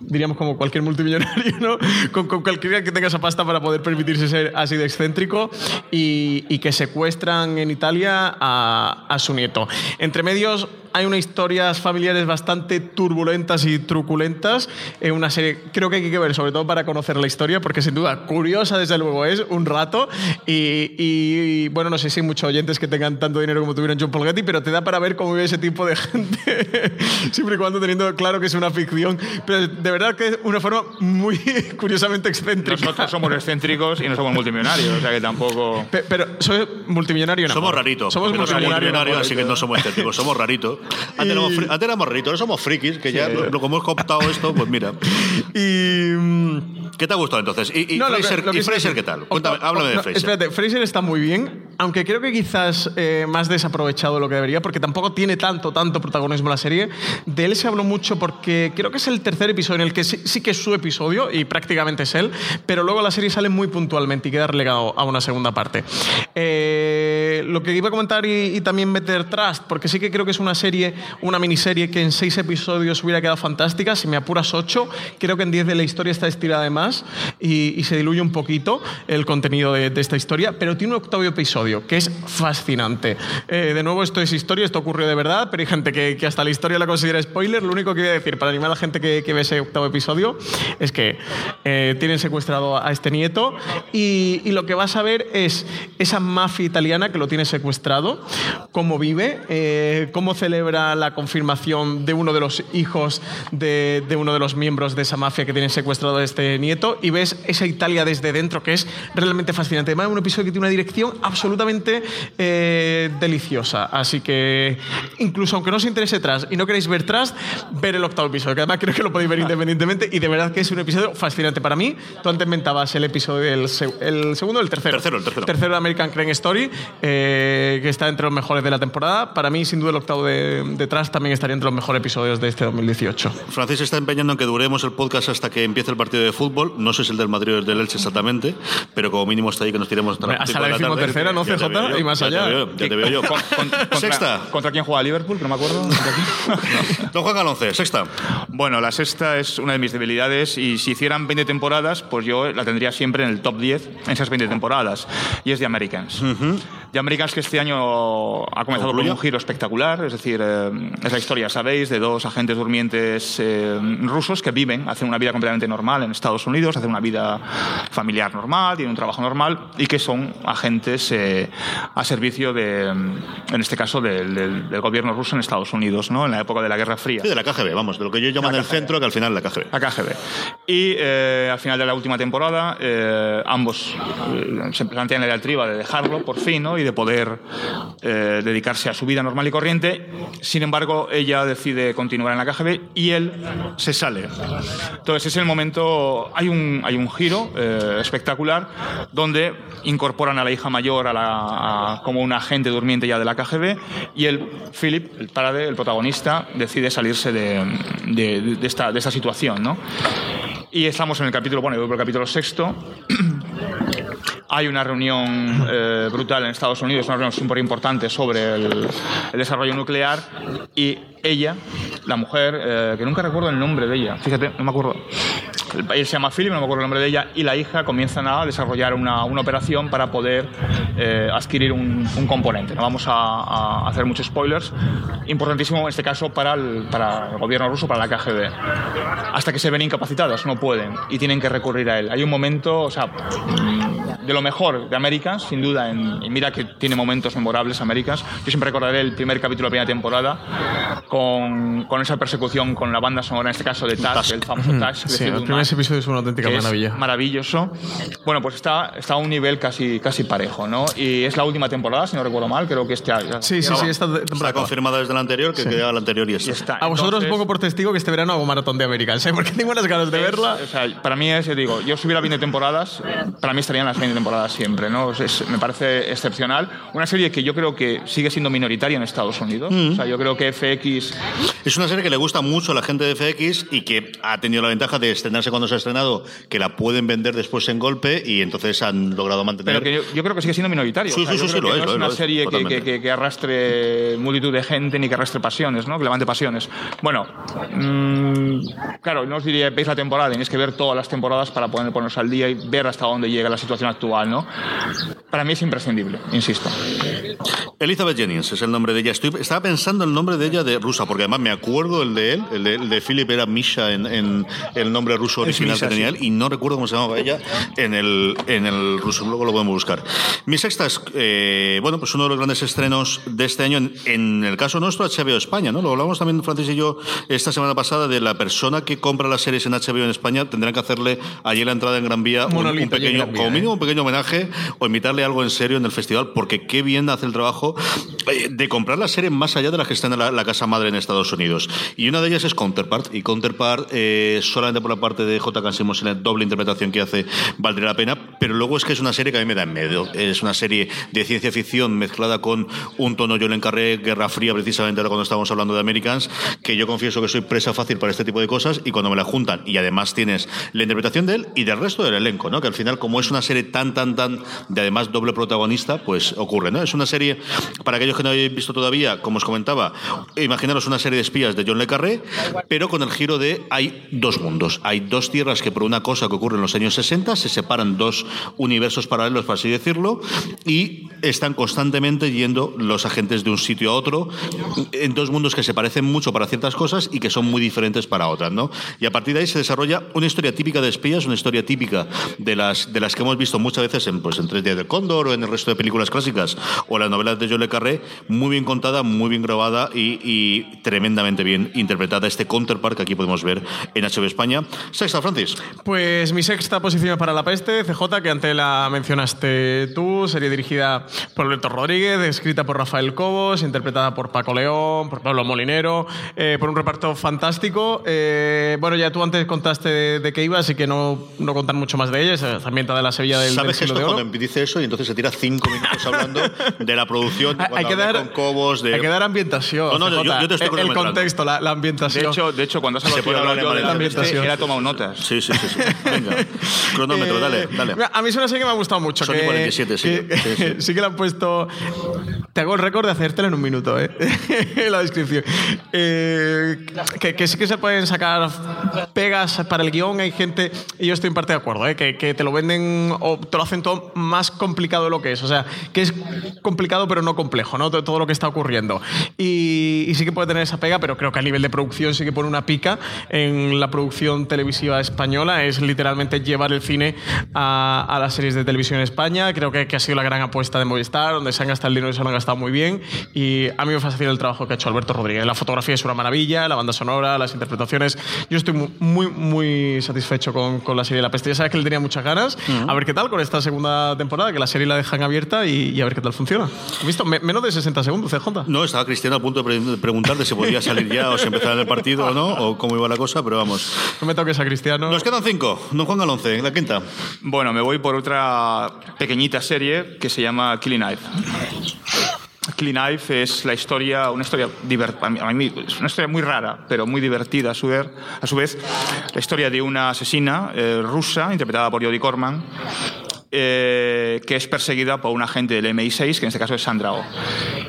diríamos como cualquier multimillonario, ¿no? Con, con cualquiera que tenga esa pasta para poder permitirse ser así de excéntrico y, que secuestran en Italia a su nieto. Entre medios hay unas historias familiares bastante turbulentas y truculentas. En una serie, creo que hay que ver, sobre todo para conocer la historia, porque sin duda curiosa, desde luego, es un rato. Y, y, bueno, no sé si hay muchos oyentes que tengan tanto dinero como tuvieron John Paul Getty, pero te da para ver cómo vive ese tipo de gente, siempre y cuando teniendo claro que es una ficción. Pero de verdad que es una forma muy curiosamente excéntrica. Nosotros somos excéntricos y no somos multimillonarios, o sea que tampoco. Pe- Pero soy multimillonario. no. Somos raritos. Somos multimillonarios. así que no somos estéticos, somos raritos. Antes, éramos, fri- antes éramos raritos, ahora somos frikis, que ya, lo, como hemos cooptado esto, pues mira. Y. mm, ¿Qué te ha gustado entonces? ¿Y, y No, lo Fraser, lo que y Fraser qué tal? Cuéntame, Octavo- háblame de no, Fraser. Espérate, Fraser está muy bien, aunque creo que quizás eh, más desaprovechado de lo que debería, porque tampoco tiene tanto, tanto protagonismo la serie. De él se habló mucho porque creo que es el tercer episodio en el que sí, sí que es su episodio y prácticamente es él, pero luego la serie sale muy puntualmente y queda relegado a una segunda parte. Eh, lo que iba a comentar y, y también meter Trust, porque sí que creo que es una serie, una miniserie que en seis episodios hubiera quedado fantástica, si me apuras ocho, creo que en diez de la historia está estirada de más y, y se diluye un poquito el contenido de, de esta historia, pero tiene un octavo episodio que es fascinante. Eh, de nuevo, esto es historia, esto ocurrió de verdad, pero hay gente que, que hasta la historia la considera spoiler. Lo único que voy a decir para animar a la gente que, que ve ese octavo episodio es que eh, tienen secuestrado a este nieto y, y lo que vas a ver es esa mafia italiana que lo tiene secuestrado, cómo vive, eh, cómo celebra la confirmación de uno de los hijos de, de uno de los miembros de esa mafia que tiene secuestrado a este nieto y ves esa Italia desde dentro que es realmente fascinante. Además, es un episodio que tiene una dirección absolutamente eh, deliciosa. Así que, incluso aunque no os interese Trust y no queréis ver Trust, ver el octavo episodio, que además creo que lo podéis ver independientemente y de verdad que es un episodio fascinante para mí. Tú antes mentabas el episodio, el, el segundo o el tercero. Tercero, el tercero. Tercero de American Crime Story, eh, que está entre los mejores de la temporada. Para mí, sin duda, el octavo de, de Trust también estaría entre los mejores episodios de este 2018. Francis está empeñando en que duremos el podcast hasta que empiece el partido de fútbol. No sé si el del Madrid o el del Elche exactamente, pero como mínimo está ahí que nos tiremos hasta, hasta la de tarde. decimotercera, ¿no, te CJ? veo yo, Y más ya te allá. veo yo, Ya te veo yo. Con- con- contra, Sexta. ¿Contra quién juega Liverpool? Que no me acuerdo. ¿Contra quién? Don Juan Galonce, sexta. Bueno, la sexta es una de mis debilidades y si hicieran 20 temporadas, pues yo la tendría siempre en el top 10 en esas 20 temporadas. Y es The Americans. The Americans que este año ha comenzado con un giro espectacular, es decir, eh, es la historia, sabéis, de dos agentes durmientes eh, rusos que viven, hacen una vida completamente normal en Estados Unidos, hacen una vida familiar normal, tienen un trabajo normal y que son agentes eh, a servicio de, en este caso, del, del- del gobierno ruso en Estados Unidos, ¿no? en la época de la Guerra Fría. Sí, de la KGB, vamos, de lo que yo llamo en el centro, que al final la KGB. A KGB. Y eh, al final de la última temporada, ambos se plantean la diatriba de dejarlo por fin ¿no? y de poder dedicarse a su vida normal y corriente. Sin embargo, ella decide continuar en la KGB y él se sale. Entonces, es el momento. Hay un, hay un giro eh, espectacular donde incorporan a la hija mayor a la, a- como un agente durmiente ya de la KGB y él, Philip, el padre, el protagonista, decide salirse de, de- de esta, de esta situación. ¿no? Y estamos en el capítulo, bueno, el capítulo sexto. Hay una reunión eh, brutal en Estados Unidos, una reunión súper importante sobre el, el desarrollo nuclear y ella, la mujer, eh, que nunca recuerdo el nombre de ella, fíjate, no me acuerdo. El- Él se llama Philip, no me acuerdo el nombre de ella, y la hija comienzan a desarrollar una, una operación para poder eh, adquirir un, un componente. No vamos a, a hacer muchos spoilers. Importantísimo en este caso para el, para el gobierno ruso, para la KGB. Hasta que se ven incapacitadas, no pueden, y tienen que recurrir a él. Hay un momento, o sea, de lo mejor de Américas, sin duda, en, y mira que tiene momentos memorables Américas. Yo siempre recordaré el primer capítulo de la primera temporada con, con esa persecución con la banda sonora, en este caso de Tusk, el famoso Tusk. de Sí, Fleetwood el primer Mac, episodio es una auténtica maravilla. maravilloso. Bueno, pues está, está a un nivel casi, casi parejo, ¿no? Y es la última temporada, si no recuerdo mal, creo que este año. Sí, sí, sí, esta Está temporada. confirmada desde la anterior, que quedaba la anterior y Y esta. está. A vosotros Entonces- pongo por testigo que este verano hago maratón de Americans, ¿eh? porque tengo unas ganas de verla. Es- o sea, para mí es, yo digo, yo si hubiera 20 temporadas, para mí estarían las 20 temporadas siempre, ¿no? Es- me parece excepcional. Una serie que yo creo que sigue siendo minoritaria en Estados Unidos. Mm. O sea, yo creo que FX Es una serie que le gusta mucho a la gente de FX y que ha tenido la ventaja de estrenarse cuando se ha estrenado, que la pueden vender después en golpe y entonces han logrado mantener. Pero que yo, yo creo que sigue siendo minoritario. Sí, O sea, sí, sí, sí, lo es, no lo es una serie que, que, que- que arrastre multitud de gente ni que arrastre pasiones, ¿no? Que levante pasiones. Bueno, mm, claro, no os diría veis la temporada, tenéis que ver todas las temporadas para poder ponernos al día y ver hasta dónde llega la situación actual, ¿no? Para mí es imprescindible, insisto. Elizabeth Jennings es el nombre de ella. Estoy, estaba pensando el nombre de ella de rusa, porque además me acuerdo el de él, el de, el de Philip era Misha en, en el nombre ruso original Misha, que tenía sí. él, y no recuerdo cómo se llamaba ella en el, en el ruso. Luego lo podemos buscar. Mi sexta es, eh, bueno, pues uno de los grandes estrenos de este año, en, en el caso nuestro, HBO España, ¿no? Lo hablamos también Francis y yo esta semana pasada de la persona que compra las series en HBO en España, tendrán que hacerle allí la entrada en Gran Vía un, un pequeño, Vía, como ¿eh? mínimo un pequeño homenaje o invitarle algo en serio en el festival, porque qué bien hace el trabajo eh, de comprar la serie más allá de las que están en la, la casa madre en Estados Unidos. Y una de ellas es Counterpart. Y Counterpart, eh, solamente por la parte de J. Cansimos en la doble interpretación que hace, valdría la pena. Pero luego es que es una serie que a mí me da en medio. Es una serie de ciencia ficción mezclada con un tono, yo le encarré Guerra Fría, precisamente ahora cuando estábamos hablando de Americans, que yo confieso que soy presa fácil para este tipo de cosas. Y cuando me la juntan, y además tienes la interpretación de él y del resto del elenco, ¿no? Que al final, como es una serie tan, tan, tan de además doble protagonista, pues ocurre, ¿no? Es una serie, para aquellos que no habéis visto todavía, como os comentaba, imaginaros una serie de espías de John Le Carré, pero con el giro de hay dos mundos, hay dos tierras que por una cosa que ocurre en los años 60 se separan dos universos paralelos, por así decirlo, y están constantemente yendo los agentes de un sitio a otro en dos mundos que se parecen mucho para ciertas cosas y que son muy diferentes para otras, ¿no? Y a partir de ahí se desarrolla una historia típica de espías, una historia típica de las, de las que hemos visto muchas veces en, pues, en Tres días de Cóndor o en el resto de películas clásicas o las novelas de John Le Carré, muy bien contada, muy bien grabada y, y tremendamente bien interpretada. Este counterpart que aquí podemos ver en HBO España. Sexta, Francis. Pues mi sexta posición para La Peste, CJ, que antes la mencionaste tú, serie dirigida por Alberto Rodríguez, escrita por Rafael Cobos, interpretada por Paco León, por Pablo Molinero, eh, por un reparto fantástico. Eh, bueno, ya tú antes contaste de, de qué iba, así que no, no contar mucho más de ella, es ambientada de la Sevilla del ¿Sabes esto de oro. cuando dice eso y entonces se tira cinco minutos hablando de la producción? Hay, que dar, con Cobos, de... hay que dar ambientación. No, no, yo- CJ. yo te estoy el, el contexto, la, la ambientación. De hecho, de hecho, cuando has hablado Se y puede hablar yo de la ambientación. era tomado notas. Sí, sí, sí. sí. Venga. Cronómetro, Eh, dale, dale. mira, A mí es una serie que me ha gustado mucho. Sony que, 47, sí. que- Sí, sí. sí que le han puesto. Te hago el récord de hacértela en un minuto, ¿eh? la descripción. Eh, que, que sí que se pueden sacar pegas para el guion. Hay gente, y yo estoy en parte de acuerdo, ¿eh? que, que te lo venden o te lo hacen todo más complicado de lo que es. O sea, que es complicado pero no complejo, ¿no? Todo, lo que está ocurriendo. Y, y sí que puede tener esa pega, pero creo que a nivel de producción sí que pone una pica en la producción televisiva española. Es literalmente llevar el cine a, a las series de televisión en España. Creo que, que ha sido la gran apuesta de Movistar, donde se han gastado el dinero y se lo han gastado muy bien. Y a mí me fascina el trabajo que ha hecho Alberto Rodríguez. La fotografía es una maravilla, la banda sonora, las interpretaciones. Yo estoy mu- muy, muy satisfecho con, con la serie La Peste. Ya sabes que le tenía muchas ganas. A ver qué tal con esta segunda temporada, que la serie la dejan abierta y, y a ver qué tal funciona. ¿Has visto? Me- menos de 60 segundos, CJ. No, estaba Cristiano a punto de pre- preguntarle si podía salir ya o si empezaba el partido o no, o cómo iba la cosa, pero vamos. No me toques a Cristiano. Nos quedan cinco. Don Juan Galonce, la quinta. Bueno, me voy por otra pequeñita serie que se llama Killing Knife. Killing Knife es la historia, una historia divertida, a mí es una historia muy rara, pero muy divertida a su, ver- a su vez, la historia de una asesina eh, rusa interpretada por Jodie Corman. Eh, que es perseguida por un agente del MI6, que en este caso es Sandra Oh.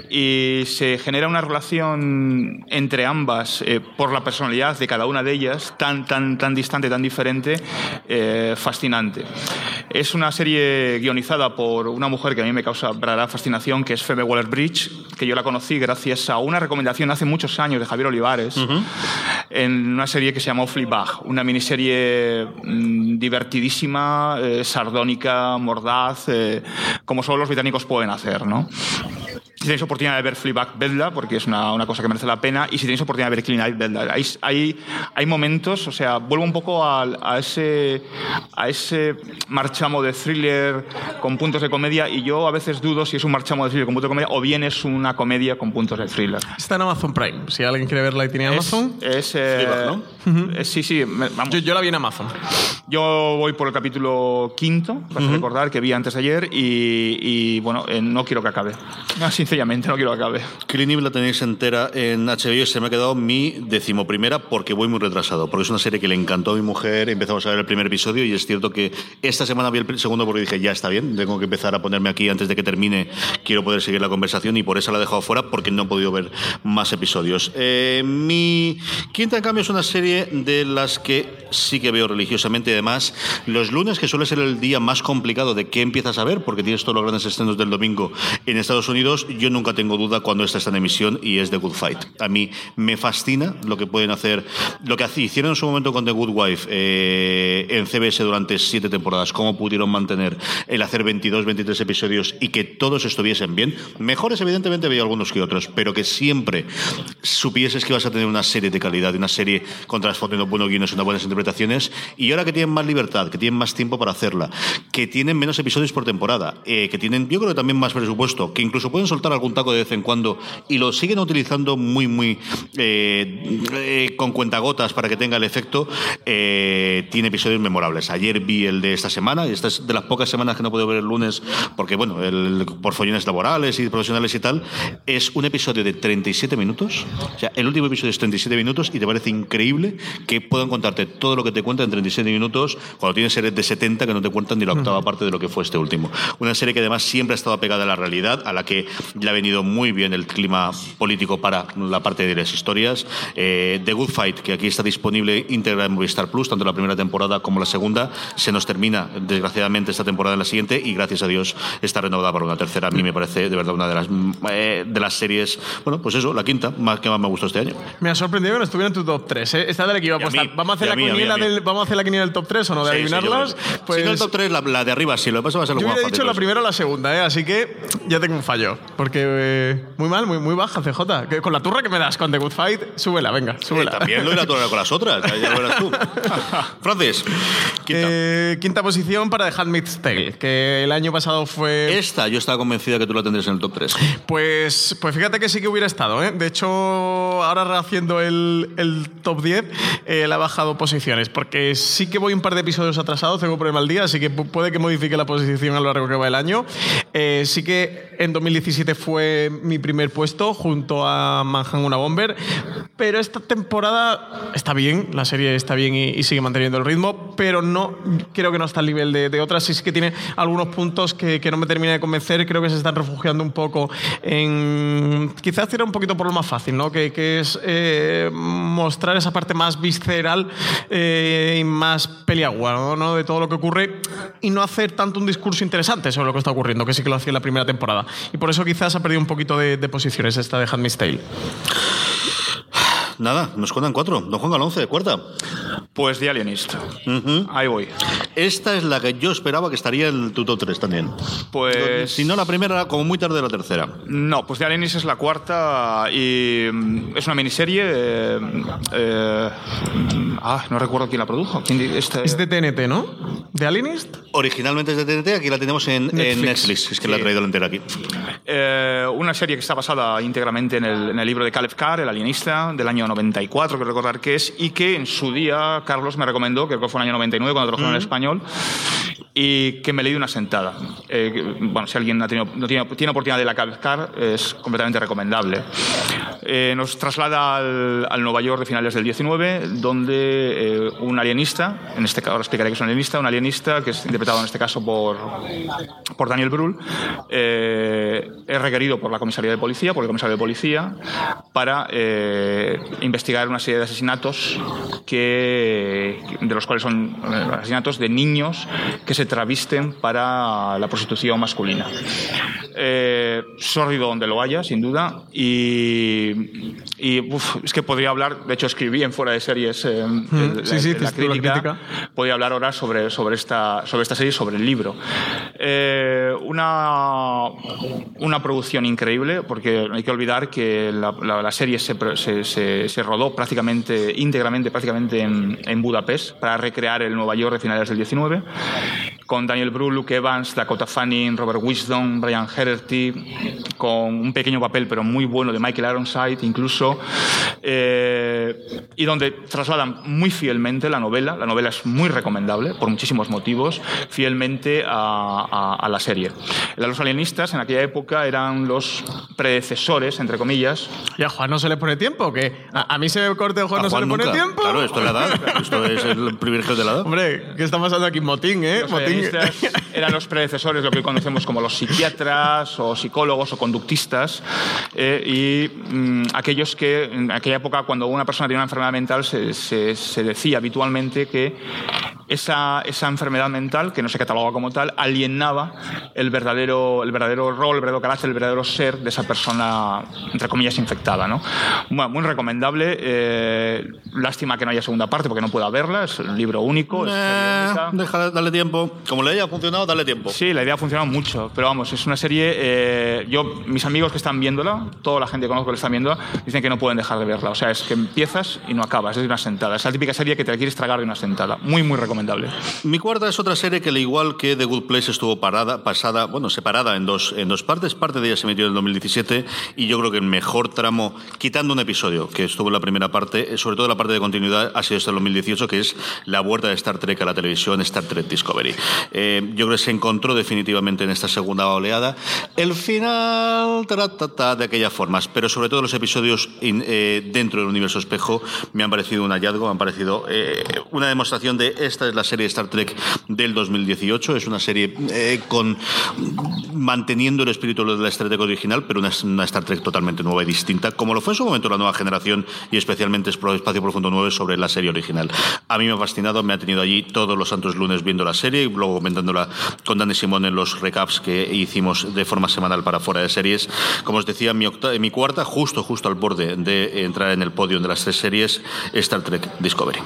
Y se genera una relación entre ambas eh, por la personalidad de cada una de ellas, tan, tan, tan distante, tan diferente, eh, fascinante. Es una serie guionizada por una mujer que a mí me causa verdadera fascinación, que es Phoebe Waller-Bridge, que yo la conocí gracias a una recomendación hace muchos años de Javier Olivares, en una serie que se llamó Fleabag, una miniserie mm, divertidísima, eh, sardónica, mordaz, eh, como solo los británicos pueden hacer, ¿no? Si tenéis oportunidad de ver Fleabag, vedla, porque es una, una cosa que merece la pena. Y si tenéis oportunidad de ver Clean Eye, vedla. Hay, hay, hay momentos, o sea, vuelvo un poco a, ese, a ese marchamo de thriller con puntos de comedia. Y yo a veces dudo si es un marchamo de thriller con puntos de comedia o bien es una comedia con puntos de thriller. Está en Amazon Prime. Si alguien quiere verla y tiene Amazon. Es, eh, Fleabag, eh, sí, sí, vamos. Yo, yo la vi en Amazon. Yo voy por el capítulo quinto, vas a recordar, que vi antes de ayer, y, y, bueno, eh, no quiero que acabe. No, sinceramente, no quiero que acabe. Eve la tenéis entera en HBO se me ha quedado mi decimoprimera porque voy muy retrasado. Porque es una serie que le encantó a mi mujer. Empezamos a ver el primer episodio y es cierto que esta semana vi el segundo porque dije, ya está bien, tengo que empezar a ponerme aquí antes de que termine. Quiero poder seguir la conversación y por eso la he dejado fuera porque no he podido ver más episodios. Eh, mi quinta, en cambio, es una serie de las que sí que veo religiosamente. Además, los lunes, que suele ser el día más complicado de qué empiezas a ver, porque tienes todos los grandes estrenos del domingo en Estados Unidos, yo nunca tengo duda cuando esta está en emisión y es The Good Fight. A mí me fascina lo que pueden hacer, lo que hicieron en su momento con The Good Wife eh, en CBS durante siete temporadas, cómo pudieron mantener el hacer 22, 23 episodios y que todos estuviesen bien. Mejores, evidentemente, había algunos que otros, pero que siempre supieses que ibas a tener una serie de calidad, una serie con trasfondo, unos buenos guiones, unas buenas interpretaciones, y ahora que tienen más libertad, que tienen más tiempo para hacerla, que tienen menos episodios por temporada, eh, que tienen, yo creo también más presupuesto, que incluso pueden soltar algún taco de vez en cuando y lo siguen utilizando muy, muy eh, eh, con cuentagotas para que tenga el efecto, eh, tiene episodios memorables. Ayer vi el de esta semana, y esta es de las pocas semanas que no puedo ver el lunes, porque bueno, el, por follones laborales y profesionales y tal, es un episodio de 37 minutos. O sea, el último episodio es 37 minutos y te parece increíble que puedan contarte todo lo que te cuentan en 37 minutos cuando tienes series de 70 que no te cuentan ni la octava parte de lo que fue este último. Una serie que además siempre ha estado pegada a la realidad, a la que le ha venido muy bien el clima político para la parte de las historias. Eh, The Good Fight, que aquí está disponible íntegra en Movistar Plus, tanto la primera temporada como la segunda, se nos termina desgraciadamente esta temporada en la siguiente y gracias a Dios está renovada para una tercera. A mí me parece de verdad una de las, eh, de las series, bueno, pues eso, la quinta, más que más me gustó este año. Me ha sorprendido que no estuviera en tu top 3. ¿eh? Esta de la que iba a apostar. ¿Vamos a hacer la mí, a mí, quiniela a mí. del, ¿Vamos a hacer la quiniela del top 3 o no? De Sí, sí, adivinarlas. creo. pues si no el top 3, la, la de arriba, sí, lo que pasa va a ser lo yo más hubiera dicho la pues. primera o la segunda, ¿eh? así que ya tengo un fallo. Porque Porque eh, muy mal, muy, muy baja, CJ. Que con la turra que me das con The Good Fight, súbela, venga, Eh, súbela. también lo irá a tolerar con las otras, ya, lo verás tú. Francis, quinta. Eh, quinta posición para The Handmaid's Tale, que el año pasado fue... Esta yo estaba convencida que tú la tendrías en el top 3. Pues, pues fíjate que sí que hubiera estado. ¿eh? De hecho, ahora rehaciendo el, el top 10, eh, le ha bajado posiciones. Porque sí que voy un par de episodios atrasados, tengo problema al día, así que pu- puede que modifique la posición a lo largo que va el año. Sí que en 2017 fue mi primer puesto junto a Manhattan una Bomber. Pero esta temporada está bien, la serie está bien y, sigue manteniendo el ritmo, pero no creo que no está al nivel de, de otras. Sí es que tiene algunos puntos que, no me termina de convencer. Creo que se están refugiando un poco en. Quizás tirar un poquito por lo más fácil, ¿no? Que, es eh, mostrar esa parte más visceral eh, y más peliagua, ¿no? ¿no? De todo lo que ocurre y no hacer tanto un discurso interesante sobre lo que está ocurriendo, que sí que lo hacía en la primera temporada. Y por eso quizás ha perdido un poquito de, posiciones esta de Handmaid's. Nada, nos cuentan cuatro. Don Juan Galonce, cuarta. Pues The Alienist. Ujú. Ahí voy. Esta es la que yo esperaba que estaría en tu top 3 también. Pues. Si no la primera, como muy tarde la tercera. No, pues The Alienist es la cuarta y mm, es una miniserie. eh, eh, ah, no recuerdo quién la produjo. ¿Quién este- Es de TNT, ¿no? ¿De Alienist? Originalmente es de TNT, aquí la tenemos en en Netflix. Netflix. Es que la he traído entera aquí. Eh, una serie que está basada íntegramente en el, en el libro de Caleb Carr, El alienista, del año 94, que recordar que es, y que en su día Carlos me recomendó, creo que fue en el año 99 cuando trabajó en el español, y que me leí una sentada. Eh, que, bueno, si alguien ha tenido, no tiene, tiene oportunidad de la Carr, es completamente recomendable. Eh, nos traslada al, al Nueva York de finales del 19, donde eh, un alienista, en este caso ahora explicaré que es un alienista, un alienista que es interpretado en este caso por, por Daniel Brühl, es requerido por la comisaría de policía, por el comisario de policía, para investigar una serie de asesinatos que, de los cuales son eh, asesinatos de niños que se travisten para la prostitución masculina. Eh, sórdido donde lo haya, sin duda, y, y, uf, es que podría hablar, de hecho escribí en Fuera de Series eh, la, sí, sí, la estuvo la crítica, crítica. podía hablar ahora sobre, sobre, esta, sobre esta serie, sobre el libro. Eh, una, una producción increíble, porque no hay que olvidar que la, la- la serie se, pro- se, se- rodó prácticamente, íntegramente, prácticamente en, en Budapest, para recrear el Nueva York de finales del 19, con Daniel Brühl, Luke Evans, Dakota Fanning, Robert Wisdom, Brian Hererty, con un pequeño papel, pero muy bueno, de Michael Ironside, incluso, eh, y donde trasladan muy fielmente la novela. La novela es muy recomendable, por muchísimos motivos, fielmente a, a- a la serie. Los alienistas en aquella época eran los predecesores, entre comillas, ¿Y a Juan no se le pone tiempo? ¿Que a, a mí se me corte Juan no se le pone nunca. tiempo? Claro, esto es la edad. Esto es el privilegio de la edad. Hombre, ¿qué está pasando aquí? Motín, ¿eh? Motín. Alienistas eran los predecesores de lo que hoy conocemos como los psiquiatras o psicólogos o conductistas eh, y mm, aquellos que en aquella época cuando una persona tenía una enfermedad mental se, se- se decía habitualmente que esa, esa enfermedad mental, que no se catalogaba como tal, alienaba el verdadero, el verdadero rol, el verdadero carácter, el verdadero ser de esa persona, entre comillas, infectada. ¿no? Bueno, muy recomendable. eh, lástima que no haya segunda parte porque no puedo verla, es un libro único. es Eh, única. deja, dale tiempo. Como le haya funcionado, dale tiempo. Sí, la idea ha funcionado mucho, pero vamos, es una serie. eh, yo, mis amigos que están viéndola, toda la gente que conozco que están viéndola, dicen que no pueden dejar de verla. O sea, es que empiezas y no acabas, es de una sentada. Es la típica serie que te la quieres tragar de una sentada. Muy, muy recomendable. Mi cuarta es otra serie que, al igual que The Good Place, estuvo parada, pasada, bueno, separada en dos, en dos partes. Parte de ella se emitió en el 2017 y yo creo que el mejor tramo, quitando un episodio que estuvo en la primera parte, eh, sobre todo la parte de continuidad, ha sido hasta el 2018, que es la vuelta de Star Trek a la televisión, Star Trek Discovery. Eh, yo creo que se encontró definitivamente en esta segunda oleada. El final, taratata, de aquellas formas, pero sobre todo los episodios in- eh, dentro del universo espejo me han parecido un hallazgo, me han parecido eh, una demostración de esta es la serie Star Trek del 2018. Es una serie eh, con manteniendo el espíritu de la Star Trek original, pero una, una Star Trek totalmente nueva y distinta, como lo fue en su momento la nueva generación y especialmente Espacio Profundo 9 sobre la serie original. A mí me ha fascinado, me ha tenido allí todos los santos lunes viendo la serie y luego comentándola con Dani Simón en los recaps que hicimos de forma semanal para fuera de series. Como os decía, mi, mi cuarta, justo, justo al borde de entrar en el podio de las tres series, Star Trek Discovery.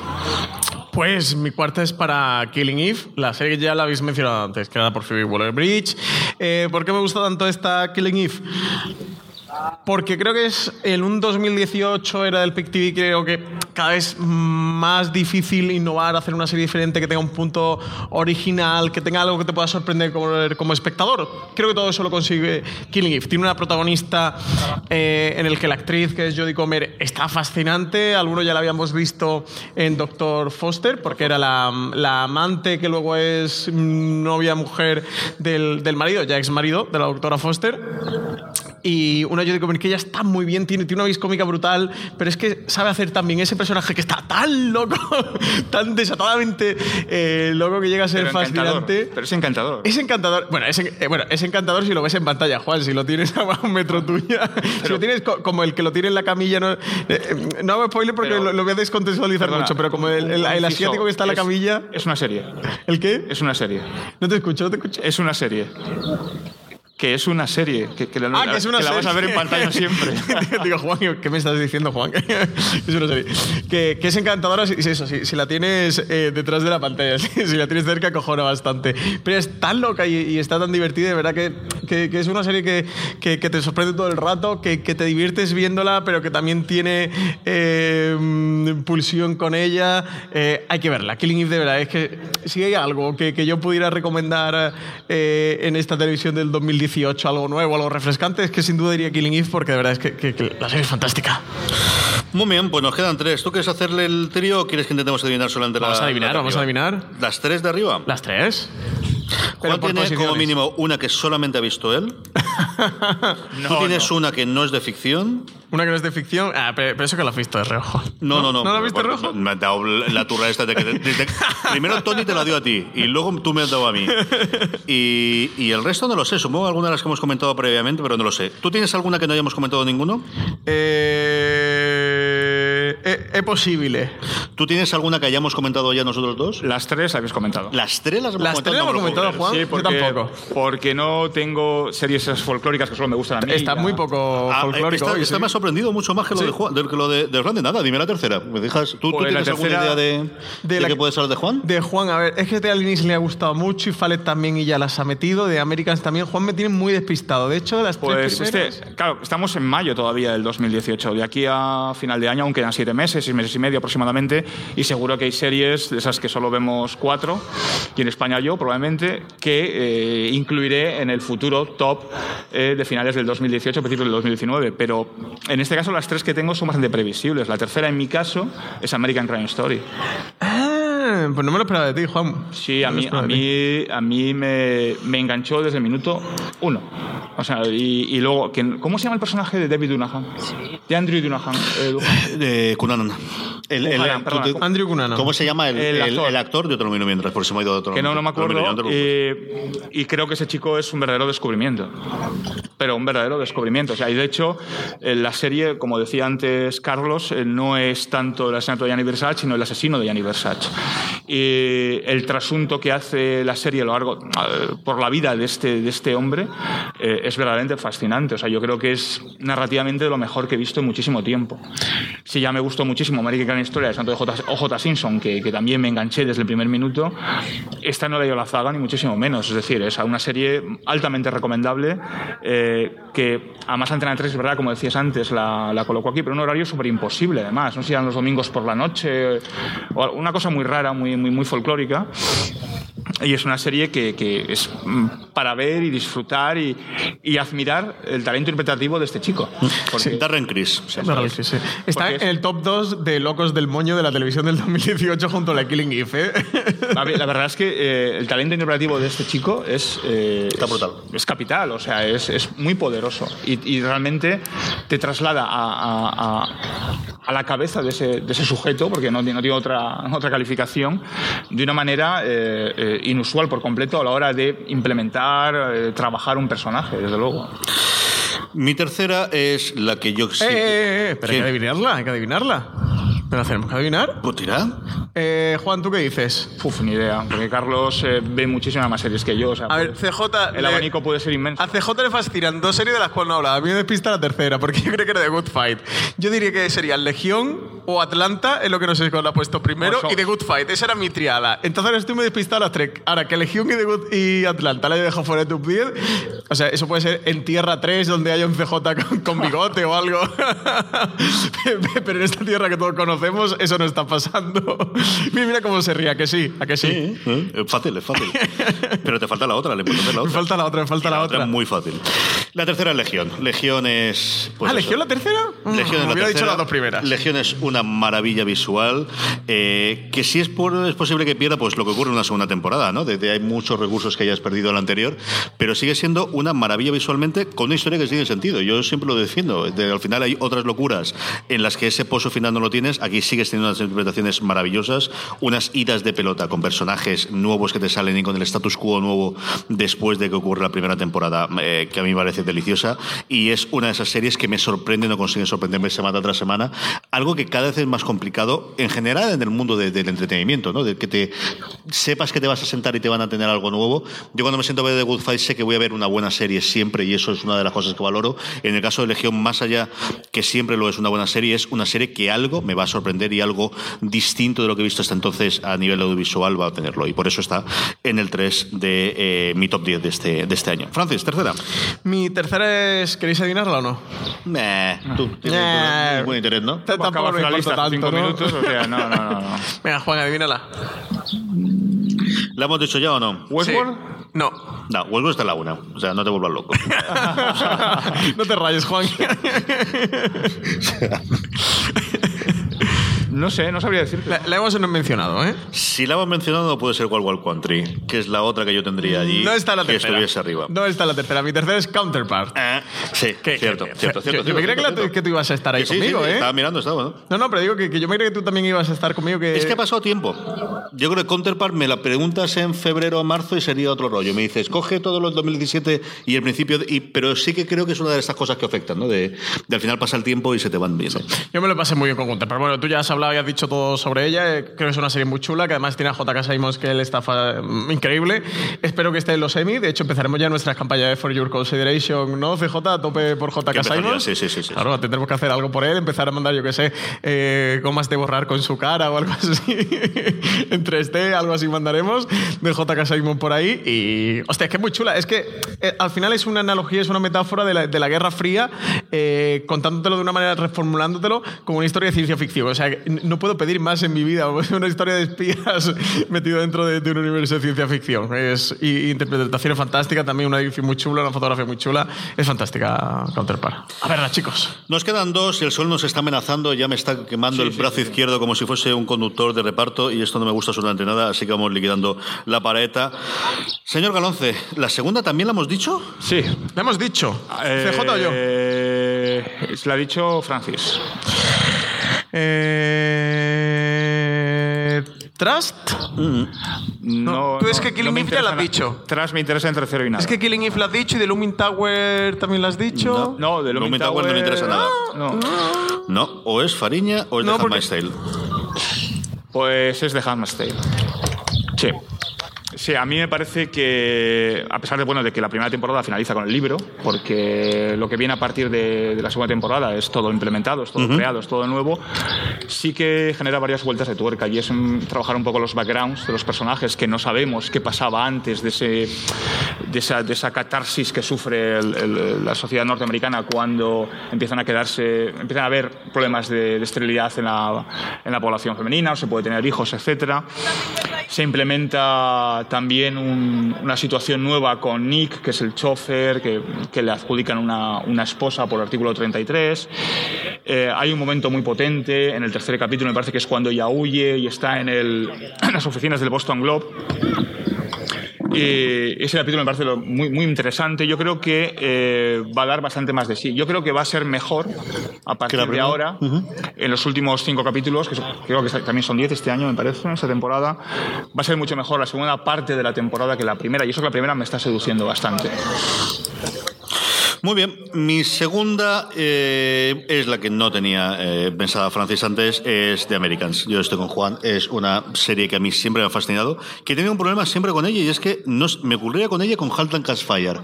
Pues mi cuarta es para Killing Eve, la serie ya la habéis mencionado antes, creada por Phoebe Waller-Bridge. Eh, ¿Por qué me gusta tanto esta Killing Eve? Porque creo que es en un 2018 era del Pic TV, creo que cada vez más difícil innovar, hacer una serie diferente que tenga un punto original, que tenga algo que te pueda sorprender como, como espectador. Creo que todo eso lo consigue Killing Eve. Tiene una protagonista eh, en el que la actriz, que es Jodie Comer, está fascinante. Algunos ya la habíamos visto en Doctor Foster, porque era la, la amante que luego es novia mujer del, del marido, ya ex marido de la doctora Foster. Y una Jodie Comer que ella está muy bien, tiene, tiene una vis cómica brutal, pero es que sabe hacer también ese personaje que está tan loco, tan desatadamente eh, loco que llega a ser Pero fascinante. Pero es encantador. Es encantador. Bueno es, eh, bueno, es encantador si lo ves en pantalla, Juan. Si lo tienes a un metro tuya. si lo tienes co- como el que lo tiene en la camilla. No, eh, eh, no hago spoiler porque Pero- lo, lo voy a descontextualizar Perdona, mucho, pero como el, el- el inciso. asiático que está en la camilla. Es una serie. ¿El qué? Es una serie. No te escucho, no te escucho. Es una serie. Que es una serie. Que, que la, Ah, que es una la serie. vas a ver en pantalla siempre. Digo, Juan, ¿qué me estás diciendo, Juan? es una serie. Que, que es encantadora si, eso, si, si la tienes eh, detrás de la pantalla, si, si la tienes cerca, cojona bastante. Pero es tan loca y, y está tan divertida, de verdad que, que, que es una serie que, que, que te sorprende todo el rato, que, que te diviertes viéndola, pero que también tiene eh, pulsión con ella. Eh, hay que verla. Killing Eve, de verdad, es que si hay algo que, que yo pudiera recomendar eh, en esta televisión del 2018, algo nuevo, algo refrescante, es que sin duda diría Killing Eve, porque de verdad es que, que- que la serie es fantástica. Muy bien, pues nos quedan tres. ¿Tú quieres hacerle el trío o quieres que intentemos adivinar solamente la Vamos a adivinar, la vamos a adivinar. ¿Las tres de arriba? ¿Las tres? Juan por tiene como mínimo una que solamente ha visto él. Tú tienes una que no es de ficción. Una que no es de ficción. Ah, pero, pero eso que lo has visto de reojo. No, no, no. ¿No la has visto de reojo? Me ha dado la turra esta de que. primero Tony te la dio a ti y luego tú me has dado a mí. Y, y el resto no lo sé. Supongo alguna de las que hemos comentado previamente, pero no lo sé. ¿Tú tienes alguna que no hayamos comentado ninguno? Eh, es posible. ¿Tú tienes alguna que hayamos comentado ya nosotros dos? Las tres habéis comentado. Las tres las hemos Las tres comentado. hemos no me lo puedo comentado. Juan. Sí, Yo porque, tampoco. porque no tengo series esas folclóricas que solo me gustan a mí. Está ya. muy poco Ah, folclórico. esta, hoy, esta sí. me ha sorprendido mucho más que lo de Juan, de, que lo de, de Hernán. Nada, dime la tercera. ¿Me dejas? ¿Tú, tú Pues la tienes alguna tercera- idea de, de de, la qué que- puede ser de Juan? De Juan, a ver, es que de Alinis le ha gustado mucho y Fallet también y ya las ha metido. De Americans también. Juan me tiene muy despistado. De hecho, de las Pues tres primeras. este, claro, estamos en mayo todavía del 2018. De aquí a final de año aún quedan siete meses, seis meses y medio aproximadamente, y seguro que hay series de esas que solo vemos cuatro, y en España yo probablemente, que eh, incluiré en el futuro top eh, de finales del 2018, principios del 2019. Pero en este caso las tres que tengo son bastante previsibles. La tercera en mi caso es American Crime Story. Ah, pues no me lo esperaba de ti, Juan. Sí, a mí, a mí, a mí me, me enganchó desde el minuto uno. O sea, y, y luego, ¿quién- ¿cómo se llama el personaje de David Dunahan? De Andrew Dunahan. eh. De Cunanan. El, el- Ojalá, tú- perdona. tú- Andrew Cunanan. ¿Cómo se llama el, El el- actor. el actor? Yo te lo miro mientras, por si me ha ido de otro que no, no me acuerdo. eh, y creo que ese chico es un verdadero descubrimiento. Pero un verdadero descubrimiento. O sea, y de hecho, en la serie, como decía antes Carlos, eh, no es tanto el asesinato de Gianni Versace, sino el asesino de Gianni Versace. Y el trasunto que hace la serie a lo largo, eh, por la vida de este, de este hombre, eh, es verdaderamente fascinante. O sea, yo creo que es narrativamente lo mejor que he visto en muchísimo tiempo. Sí, ya me gustó muchísimo American Story de Santo. O.J. Simpson, que, que también me enganché desde el primer minuto. Esta no le dio la zaga, ni muchísimo menos. Es decir, es una serie altamente recomendable, eh, que además Antena 3, es verdad, como decías antes, la, la colocó aquí, pero un horario súper imposible, además. No sé si eran los domingos por la noche, o una cosa muy rara, muy, muy, muy folclórica. Y es una serie que, que es mm, para ver y disfrutar y, y admirar el talento interpretativo de este chico. Porque- Darren Criss. Sí, sí. Está es- en el top 2 de locos del moño de la televisión del 2018 junto a la Killing Eve. ¿eh? La verdad es que eh, el talento interpretativo de este chico es, eh, Está es- brutal. Es, capital, o sea, es, es muy poderoso y, y realmente te traslada a, a- a- a la cabeza de ese, de ese sujeto, porque no, tiene- no tiene otra, otra calificación, de una manera eh, eh, inusual por completo a la hora de implementar, eh, trabajar un personaje, desde luego. Mi tercera es la que yo sí. Eh, eh, eh, pero hay que adivinarla, hay que adivinarla. ¿Me la tenemos que adivinar? Pues tira. Eh, Juan, ¿tú qué dices? Uf, ni idea. Porque Carlos eh, ve muchísimas más series que yo. O sea, A ver, CJ. el le- abanico puede ser inmenso. A CJ le fascinan dos series de las cuales no habla. A mí me despista la tercera, porque yo creo que era The Good Fight. Yo diría que serían Legión o Atlanta, es lo que no sé cuál ha puesto primero, Oso. y The Good Fight. Esa era mi triada. Entonces ahora estoy muy despistado a las tres. Ahora, que Legión y, The Good y Atlanta la he dejado fuera de top 10. O sea, eso puede ser en Tierra 3, donde haya un CJ con, con bigote o algo. Pero en esta tierra que todos conocemos, eso no está pasando. Mira, mira cómo se ría, que sí, a que sí. ¿Eh? Es fácil, es fácil. Pero te falta la otra, la importante es la Me otra. falta la otra, me falta Y la otra. es muy fácil. La tercera es Legión. Legión es. pues ah. ¿Legión la tercera? Mm, Legión es me la hubiera dicho tercera. las dos primeras. Legión es una maravilla visual. eh, que si es, por- es posible que pierda pues lo que ocurre en una segunda temporada, ¿no? De, de hay muchos recursos que hayas perdido en la anterior, pero sigue siendo una maravilla visualmente con una historia que tiene sentido. Yo siempre lo defiendo. De- al final hay otras locuras en las que ese pozo final no lo tienes. Aquí sigues teniendo unas interpretaciones maravillosas, unas idas de pelota con personajes nuevos que te salen y con el status quo nuevo después de que ocurre la primera temporada, eh, que a mí me parece deliciosa. Y es una de esas series que me sorprende, no consigue sorprenderme semana tras semana. Algo que cada vez es más complicado en general en el mundo de- del entretenimiento, ¿no? De que te sepas que te vas a sentar y te van a tener algo nuevo. Yo cuando me siento a ver The Good Fight sé que voy a ver una buena serie siempre y eso es una de las cosas que valoro. En el caso de Legión, más allá que siempre lo es una buena serie, es una serie que algo me va a sorprender y algo distinto de lo que he visto hasta entonces a nivel audiovisual va a tenerlo. Y por eso está en el 3 de eh, mi top 10 de este, de este año. Francis, tercera. Mi tercera es. ¿Queréis adivinarla o no? Meh, tú tienes Nah. muy buen interés, ¿no? Tampoco Acabas me la lista cinco tanto, ¿no? minutos, o sea, no, no, no. no. Venga, Juan, adivínala. ¿La hemos dicho ya o no? ¿Westworld? Sí. No. No, Westworld está en la una. O sea, no te vuelvas loco. no te rayes, Juan. No sé, no sabría decirte. la, la hemos mencionado, ¿eh? Si la hemos mencionado, no puede ser Wild Wild Country, que es la otra que yo tendría allí. No está la que tercera. estuviese arriba. No está la tercera. Mi tercera es Counterpart. Ah, sí, ¿Qué? cierto, ¿Qué? cierto, Yo- cierto. Yo me creía que, la- tú ibas a estar ahí Que sí, conmigo, sí, ¿eh? Estaba mirando, estaba, ¿no? No, no, pero digo que, que yo me creía que tú también ibas a estar conmigo. Que... Es que ha pasado tiempo. Yo creo que Counterpart me la preguntas en febrero o marzo y sería otro rollo. Me dices, coge todo los 2017 y el principio. de- y, pero sí que creo que es una de estas cosas que afectan, ¿no? De, de al final pasa el tiempo y se te van viendo. Yo me lo pasé muy bien con Counterpart. Bueno, tú ya has y has dicho todo sobre ella. Eh, Creo que es una serie muy chula, que además tiene a J.K. Simons, que él está mm, increíble. Espero que esté en los Emmy. De hecho, empezaremos ya nuestras campañas de For Your Consideration, ¿no? CJ, a tope por J.K. Simons. sí, sí, sí, sí. Claro, tendremos que hacer algo por él, empezar a mandar, yo qué sé, eh, gomas de borrar con su cara o algo así. en 3D, algo así mandaremos de J.K. Simon por ahí. Y, hostia, es que es muy chula. Es que eh, al final es una analogía, es una metáfora de la, de la Guerra Fría, eh, contándotelo de una manera, reformulándotelo como una historia de ciencia ficción. O sea, no puedo pedir más en mi vida. Una historia de espías metido dentro de, de un universo de ciencia ficción. Es, y, y interpretación es fantástica, también una edición muy chula, una fotografía muy chula. Es fantástica Counterpart. A verla, chicos. Nos quedan dos y el sol nos está amenazando. Ya me está quemando el brazo izquierdo como si fuese un conductor de reparto y esto no me gusta absolutamente nada, así que vamos liquidando la pareeta. Señor Galonce, ¿la segunda también la hemos dicho? Sí. Le hemos dicho. Eh, CJ o yo. Se la ha dicho Francis. Eh, Trust. No, tú es no, que Killing no me Eve ya la has dicho. Tras me interesa en tercero y nada. Es que Killing Eve la has dicho y de Looming Tower también la has dicho. No, de Lumin Lumin Tower no le interesa nada. No. No, o es Fariña o es No, de porque- Handmaid's Tale. Pues es de Handmaid's Tale. Sí. Sí, a mí me parece que, a pesar de, bueno, de que la primera temporada finaliza con el libro, porque lo que viene a partir de, de la segunda temporada es todo implementado, es todo creado, es todo nuevo, sí que genera varias vueltas de tuerca y es mm, trabajar un poco los backgrounds de los personajes que no sabemos qué pasaba antes de, ese, de, esa, de esa catarsis que sufre el- el- la sociedad norteamericana cuando empiezan a quedarse, empiezan a haber problemas de, de esterilidad en la, en la población femenina, o se puede tener hijos, etcétera. Se implementa también un- una situación nueva con Nick, que es el chofer, que, le adjudican una, una esposa por artículo 33. Eh, hay un momento muy potente en el tercer capítulo, me parece que es cuando ella huye y está en, el- en las oficinas del Boston Globe. Y ese capítulo me parece muy, muy interesante. Yo creo que eh, va a dar bastante más de sí. Yo creo que va a ser mejor a partir de ahora, en los últimos cinco capítulos, que creo que también son diez este año, me parece, esta temporada. Va a ser mucho mejor la segunda parte de la temporada que la primera. Y eso que la primera me está seduciendo bastante. Muy bien, mi segunda eh, es la que no tenía eh, pensada Francis antes, es The Americans. Yo estoy con Juan, es una serie que a mí siempre me ha fascinado, que tenía un problema siempre con ella y es que no, me ocurría con ella con Halt and Catch Fire.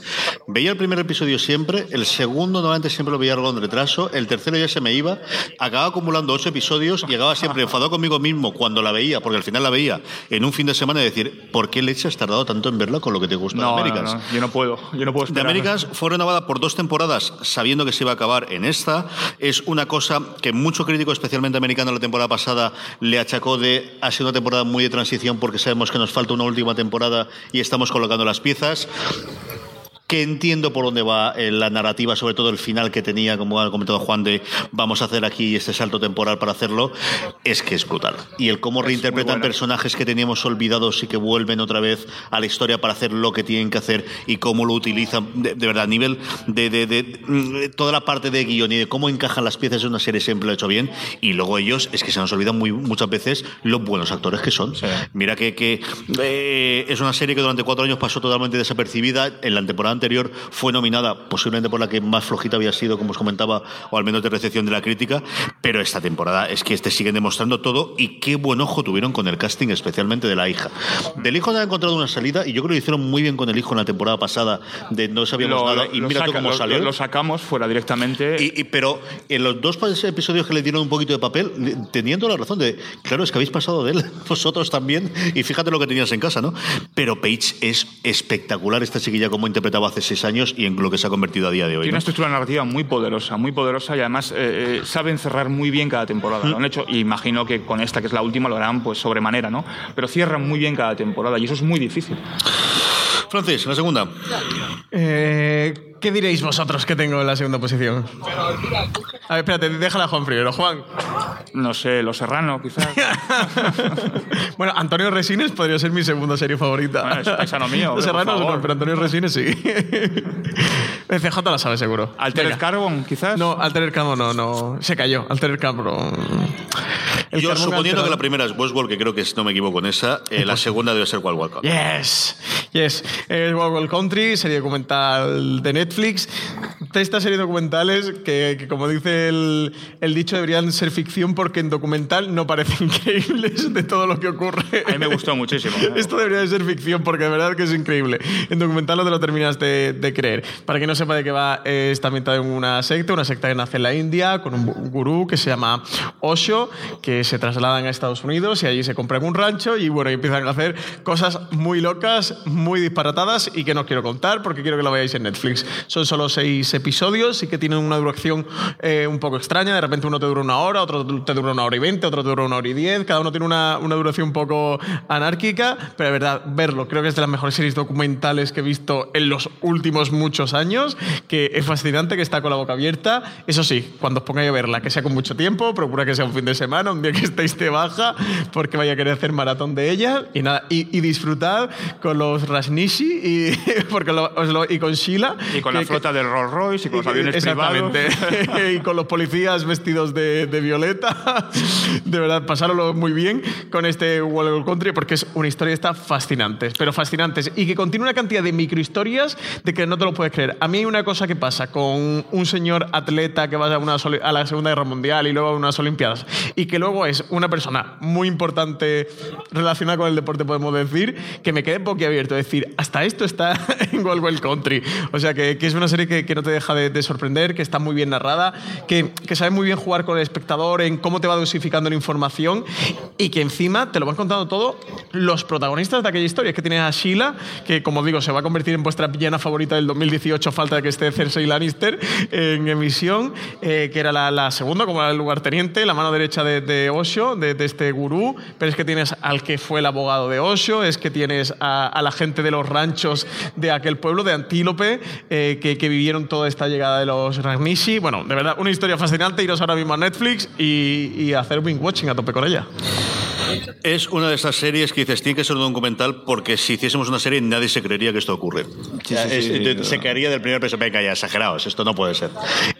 Veía el primer episodio siempre, el segundo normalmente siempre lo veía en retraso, el tercero ya se me iba, acababa acumulando ocho episodios, llegaba siempre enfadado conmigo mismo cuando la veía, porque al final la veía en un fin de semana y decir, ¿por qué leche has tardado tanto en verla con lo que te gusta No, de no, Americans? no, yo no puedo. Yo no puedo The esperar. Americans fue renovada por dos temporadas sabiendo que se iba a acabar en esta. Es una cosa que mucho crítico, especialmente americano, la temporada pasada le achacó de ha sido una temporada muy de transición porque sabemos que nos falta una última temporada y estamos colocando las piezas que entiendo por dónde va eh, la narrativa, sobre todo el final que tenía, como ha comentado Juan, de vamos a hacer aquí este salto temporal para hacerlo, es que es brutal. Y el cómo reinterpretan personajes que teníamos olvidados y que vuelven otra vez a la historia para hacer lo que tienen que hacer y cómo lo utilizan, de, de verdad, a nivel de, de- de, toda la parte de guion y de cómo encajan las piezas de una serie siempre lo ha hecho bien. Y luego ellos, es que se nos olvidan muy, muchas veces los buenos actores que son. Mira que, que, eh, es una serie que durante cuatro años pasó totalmente desapercibida. En la temporada anterior fue nominada, posiblemente por la que más flojita había sido, como os comentaba, o al menos de recepción de la crítica. Pero esta temporada es que te siguen demostrando todo y qué buen ojo tuvieron con el casting, especialmente de la hija. Del hijo no ha encontrado una salida y yo creo que lo hicieron muy bien con el hijo en la temporada pasada, de no sabíamos Lo, nada y mira tú saca- cómo lo- salió. lo sacamos fuera directamente. Y, y- pero en los dos episodios que le dieron un poquito de papel, teniendo la razón de, claro, es que habéis pasado de él, vosotros también, y fíjate lo que tenías en casa, ¿no? Pero Paige es espectacular, esta chiquilla como interpretaba hace seis años y en lo que se ha convertido a día de hoy. Tiene ¿no? una estructura narrativa muy poderosa, muy poderosa y además eh, eh, saben cerrar muy bien cada temporada. Lo han hecho y imagino que con esta, que es la última, lo harán pues sobremanera, ¿no? Pero cierran muy bien cada temporada y eso es muy difícil. Francis, la segunda. Eh, ¿Qué diréis vosotros que tengo en la segunda posición? A ver, espérate, déjala a Juan primero. Juan. No sé, Los Serrano, quizás. bueno, Antonio Resines podría ser mi segunda serie favorita. Bueno, es paisano mío, Los hombre, por Serranos favor. no, pero Antonio Resines sí. El CJ la sabe seguro. Altered Venga. Carbon, quizás. No, Altered Carbon no, no. Se cayó. Altered Carbon. El Yo suponiendo que la primera es Westworld, que creo que si no me equivoco en esa, eh, la segunda debe ser Wild Wild Country. Yes, yes. Es Wild Wild Country, serie documental de Netflix. De estas series documentales que, que, como dice el, el dicho, deberían ser ficción porque en documental no parecen increíbles de todo lo que ocurre. A mí me gustó muchísimo. Esto debería de ser ficción porque de verdad que es increíble. En documental no te lo terminas de, de creer. Para quien no sepa de qué va, está ambientado en una secta, una secta que nace en la India, con un gurú que se llama Osho, que se trasladan a Estados Unidos y allí se compran un rancho y bueno, y empiezan a hacer cosas muy locas, muy disparatadas y que no quiero contar porque quiero que lo veáis en Netflix. Son solo seis episodios y que tienen una duración eh, un poco extraña. De repente uno te dura una hora, otro te dura una hora y veinte, otro te dura una hora y diez. Cada uno tiene una, una duración un poco anárquica, pero de verdad, verlo. Creo que es de las mejores series documentales que he visto en los últimos muchos años, que es fascinante, que está con la boca abierta. Eso sí, cuando os pongáis a verla, que sea con mucho tiempo, procura que sea un fin de semana, un día que estéis de baja, porque vaya a querer hacer maratón de ella. Y nada, y, y disfrutad con los Rasnishi y, porque lo- os lo- y con Sheila. Y con que- la que- flota del Rolls Royce y con los aviones privados. Exactamente. y con los policías vestidos de, de violeta. De verdad, pasároslo muy bien con este World of Country porque es una historia está fascinante, pero fascinantes. Y que contiene una cantidad de microhistorias de que no te lo puedes creer. A mí hay una cosa que pasa con un señor atleta que va a, una a la Segunda Guerra Mundial y luego a unas Olimpiadas y que luego es una persona muy importante relacionada con el deporte, podemos decir, que me quedé boquiabierto. Es decir, hasta esto está en Wild Country. O sea, que, que es una serie que, que no te deja de, de sorprender, que está muy bien narrada, que, que sabe muy bien jugar con el espectador en cómo te va dosificando la información y que encima te lo van contando todo los protagonistas de aquella historia. Es que tienes a Sheila, que como digo, se va a convertir en vuestra villana favorita del 2018, falta de que esté Cersei Lannister en emisión, eh, que era la, la segunda, como era el lugarteniente, la mano derecha de, de de, este gurú, pero es que tienes al que fue el abogado de Osho, es que tienes a, a la gente de los ranchos de aquel pueblo, de Antílope, eh, que, vivieron toda esta llegada de los Ragnishi. Bueno, de verdad, una historia fascinante, iros ahora mismo a Netflix y, y hacer wing watching a tope con ella. Es una de esas series que dices, tiene que ser un documental porque si hiciésemos una serie nadie se creería que esto ocurre. O sea, es- de- se caería del primer peso, venga ya, exagerados, esto no puede ser.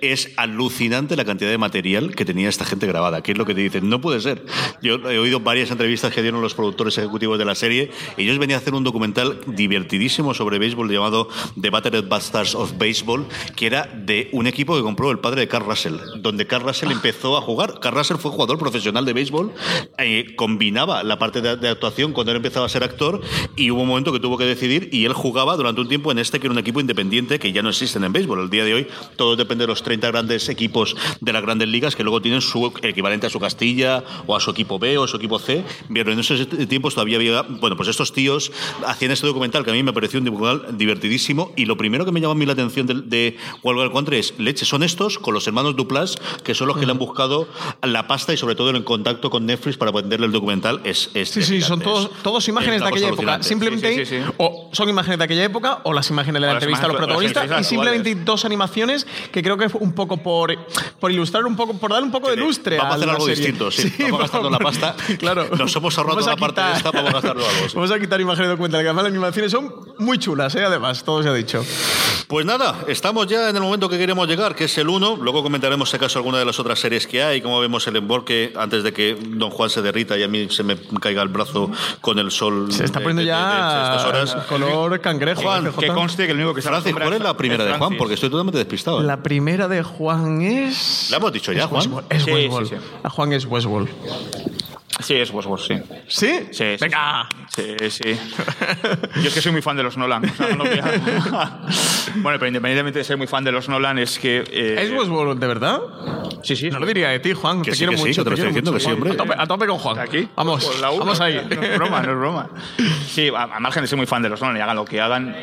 Es alucinante la cantidad de material que tenía esta gente grabada, que es lo que te dicen, no puede ser. Yo he oído varias entrevistas que dieron los productores ejecutivos de la serie y ellos venían a hacer un documental divertidísimo sobre béisbol llamado The Battered Bastards of Baseball, que era de un equipo que compró el padre de Carl Russell, donde Carl Russell empezó a jugar. Carl Russell fue jugador profesional de béisbol, eh, combinaba la parte de, de actuación cuando él empezaba a ser actor y hubo un momento que tuvo que decidir y él jugaba durante un tiempo en este que era un equipo independiente que ya no existen en béisbol. El día de hoy todo depende de los 30 grandes equipos de las grandes ligas que luego tienen su equivalente a su Castilla o a su equipo B o a su equipo C. Pero en esos tiempos todavía había, bueno, pues estos tíos hacían este documental que a mí me pareció un documental divertidísimo y lo primero que me llamó a mí la atención de, de Wild Country es, leche, son estos con los hermanos Duplas, que son los que le han buscado la pasta y sobre todo en contacto con Netflix para venderle el documental. Es, es Sí, sí, son todos, es- todos imágenes es de aquella época. Simplemente Sí, sí, sí, sí. o son imágenes de aquella época o las imágenes de la entrevista a los protagonistas y simplemente actuales. dos animaciones que creo que fue un poco por, por ilustrar un poco, por dar un poco de lustre vamos a hacer algo serie. distinto, sí. Vamos a gastarnos la pasta. Claro. Nos hemos ahorrado la parte de quitar- esta, vamos a gastarlo algo, sí. Vamos a quitar imágenes documentales, que además las animaciones son muy chulas, ¿eh? además, todo se ha dicho. Pues nada, estamos ya en el momento que queremos llegar, que es el 1. Luego comentaremos si acaso alguna de las otras series que hay, cómo vemos el emborque antes de que Don Juan se derrita y a mí se me caiga el brazo con el sol. Se está de- poniendo de- de- de estas ya horas. color cangrejo. Juan. Que conste que el único que se Francis, acostumbra ¿cuál es la primera de Juan? Porque estoy totalmente despistado. ¿eh? La primera de Juan es. La hemos dicho ya, es Juan. Westworld, Es Sí, Westworld. sí, sí. A Juan es Westworld. Sí, es Westworld, sí. ¿Sí? Sí, sí, Venga. Sí, sí. Yo es que soy muy fan de los Nolan. o sea, no lo voy a- bueno, pero independientemente de ser muy fan de los Nolan, es que. eh, ¿Es Westworld de verdad? Sí, sí. No lo diría de ti, Juan. Que te sí, quiero que sí, mucho. que te lo quiero estoy diciendo mucho, que sí, Juan. hombre. A tope, a tope con Juan. aquí. Vamos, la uno. vamos ahí. No es broma, no es broma. Sí, a, a margen de ser muy fan de los Nolan y hagan lo que hagan,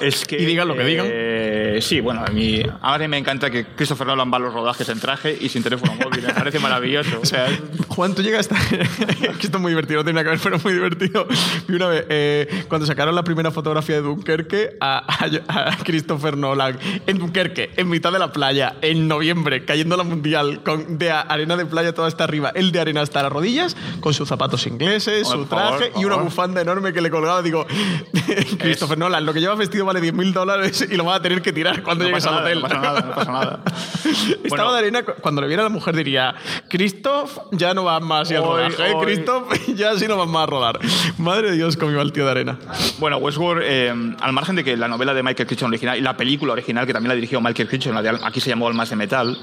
es que. Y digan lo que digan. eh, sí, bueno, a mí. A mí me encanta que Christopher Nolan va a los rodajes en traje y sin teléfono móvil. Me parece maravilloso. O sea, Juan, tú llegas a estar... que esto es muy divertido, no tiene nada que ver, pero muy divertido. Y una vez, eh, cuando sacaron la primera fotografía de Dunkerque a, a- a Christopher Nolan en Dunkerque, en mitad de la playa, en noviembre, cayendo la mundial, con de arena de playa toda hasta arriba, el de arena hasta las rodillas, con sus zapatos ingleses, su por favor, traje por y una favor. bufanda enorme que le colgaba. Digo, Christopher Nolan, lo que llevas vestido vale 10.000 dólares y lo vas a tener que tirar cuando no llegues al hotel. no pasa nada, no pasa nada. Estaba Bueno. de arena, cu- cuando le viera a la mujer diría, Christoph, ya no vas más y al Hoy, rodaje, hoy. Christoph, ya sí no vas más a rodar. Madre de Dios, cómo iba el tío de arena. Bueno, Westworld, eh, al margen de que la novela de Michael Crichton original y la película original, que también la dirigió Michael Crichton, la de Al- aquí se llamó Almas de Metal,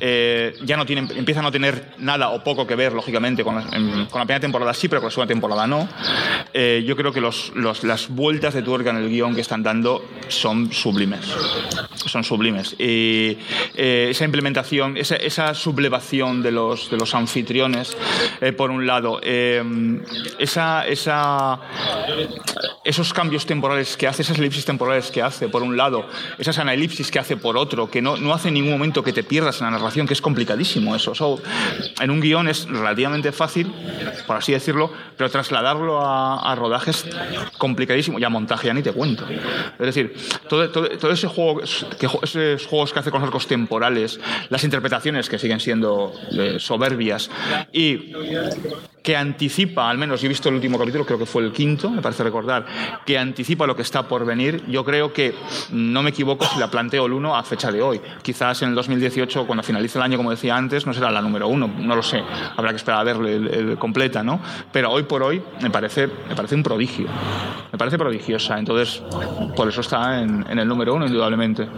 eh, ya no empieza a no tener nada o poco que ver, lógicamente, con la, en- con la primera temporada sí, pero con la segunda temporada no. Eh, yo creo que los, los- las vueltas de tuerca en el guion que están dando son sublimes. Son sublimes. Y eh, esa implementación, esa, esa sublevación de los, de los anfitriones, eh, por un lado, eh, esa, esos cambios temporales que hace, esas elipsis temporales que hace, por un lado, esas anelipsis que hace por otro, que no, no hace en ningún momento que te pierdas en la narración, que es complicadísimo eso. Eso, en un guion es relativamente fácil, por así decirlo, pero trasladarlo a, a rodajes complicadísimo, y a montaje ya ni te cuento. Es decir, todo, todo, todo ese juego, que, esos juegos que hace con los arcos temporales, las interpretaciones que siguen siendo eh, soberbias, y Oh, Julia. Que anticipa, al menos yo he visto el último capítulo, creo que fue el quinto, me parece recordar, que anticipa lo que está por venir. Yo creo que no me equivoco si la planteo el 1 a fecha de hoy. Quizás en el 2018, cuando finalice el año, como decía antes, no será la número uno, no lo sé. Habrá que esperar a el- el completa, ¿no? Pero hoy por hoy me parece, me parece un prodigio. Me parece prodigiosa. Entonces, por eso está en, en el número uno, indudablemente.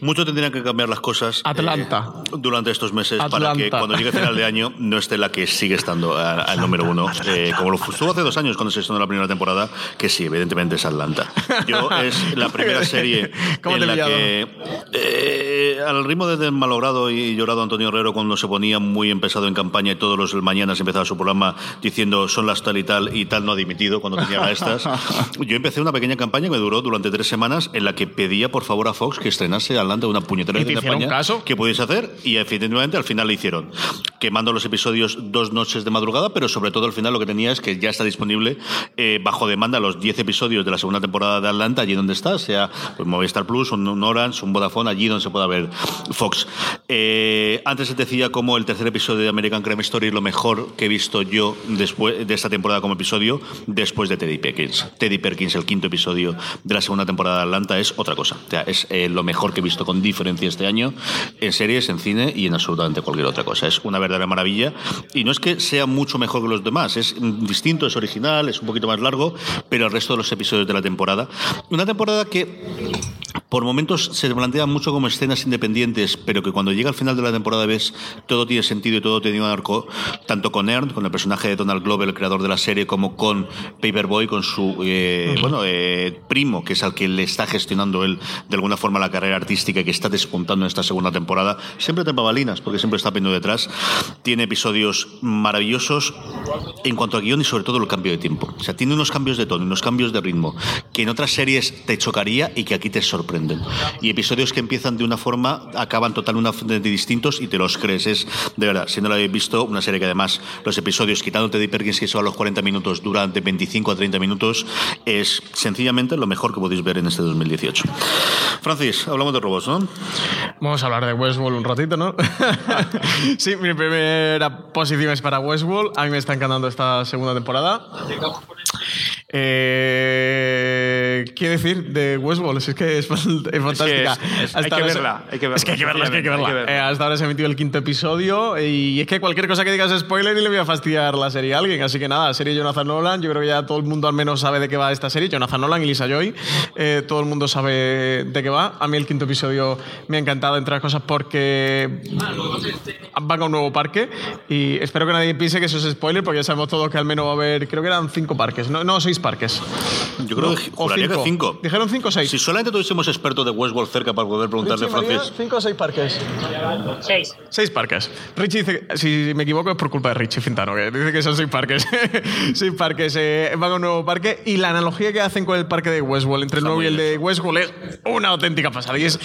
Mucho tendrían que cambiar las cosas. Atlanta. eh, durante estos meses para que cuando llegue final de año no esté la que sigue estando al número uno. Eh, como lo estuvo hace dos años cuando se estrenó la primera temporada, que sí, evidentemente es Atlanta. Yo es la primera serie ¿Cómo te en la que eh, al ritmo de malogrado y llorado Antonio Herrero cuando se ponía muy empezado en campaña y todos los mañanas empezaba su programa diciendo son las tal y tal y tal no ha dimitido cuando tenía estas. Yo empecé una pequeña campaña que duró durante tres semanas en la que pedía por favor a Fox que estrenase Atlanta una puñetera ¿Y vez te en hicieron España caso? que pudiese hacer y efectivamente al final le hicieron quemando los episodios dos noches de madrugada, pero sobre todo al final lo que tenía es que ya está disponible eh, bajo demanda los 10 episodios de la segunda temporada de Atlanta, allí donde está, sea pues, Movistar Plus, un, un Orange, un Vodafone, allí donde se pueda ver Fox. Eh, antes se decía como el tercer episodio de American Crime Story es lo mejor que he visto yo después de esta temporada como episodio, después de Teddy Perkins. Teddy Perkins, el quinto episodio de la segunda temporada de Atlanta, es otra cosa. O sea, es eh, lo mejor que he visto con diferencia este año en series, en cine y en absolutamente cualquier otra cosa. Es una verdadera maravilla. Y no es que sea mucho mejor que los demás, es distinto, es original, es un poquito más largo, pero el resto de los episodios de la temporada. Una temporada que por momentos se plantea mucho como escenas independientes, pero que cuando llega al final de la temporada ves todo tiene sentido y todo tiene un arco, tanto con Ern, con el personaje de Donald Glover, el creador de la serie, como con Paperboy, con su eh, bueno eh, primo, que es al que le está gestionando él de alguna forma la carrera artística y que está despuntando en esta segunda temporada. Siempre te babalinas, porque siempre está poniendo detrás. Tiene episodios maravillosos en cuanto a guion y sobre todo el cambio de tiempo. O sea, tiene unos cambios de tono, unos cambios de ritmo que en otras series te chocaría y que aquí te sorprenden. Y episodios que empiezan de una forma, acaban totalmente distintos y te los crees. Es, de verdad, si no lo habéis visto, una serie que además los episodios, quitándote de Perkins, que son a los 40 minutos, duran de 25 a 30 minutos, es sencillamente lo mejor que podéis ver en este 2018. Francis, hablamos de robots, ¿no? Vamos a hablar de Westworld un ratito, ¿no? sí, mi primera posición es para Westworld. A mí me está encantando esta segunda temporada. Eh, ¿Qué decir de Westworld? Es que es, fantástica. hay que verla, hay que verla. Es que hay que verla, es que hay que verla. Eh, hasta ahora se ha emitido el quinto episodio y es que cualquier cosa que digas es spoiler y le voy a fastidiar la serie a alguien. Así que nada, serie Jonathan Nolan. Yo creo que ya todo el mundo al menos sabe de qué va esta serie. Jonathan Nolan y Lisa Joy. Eh, todo el mundo sabe de qué va. A mí el quinto episodio me ha encantado, entre otras cosas, porque van a un nuevo parque y espero que nadie piense que eso es spoiler porque ya sabemos todos que al menos va a haber, creo que eran cinco parques, no, no seis parques. Yo creo que O juraría que cinco. Dijeron cinco o seis. Si solamente tuviésemos expertos de Westworld cerca para poder preguntarle a Francis. ¿Cinco o seis parques? Seis. Seis parques. Richie dice, si me equivoco es por culpa de Richie Fintano, que dice que son seis parques. seis parques. eh, van a un nuevo parque y la analogía que hacen con el parque de Westworld, entre el nuevo y el bien de Westworld, es una auténtica pasada. Y es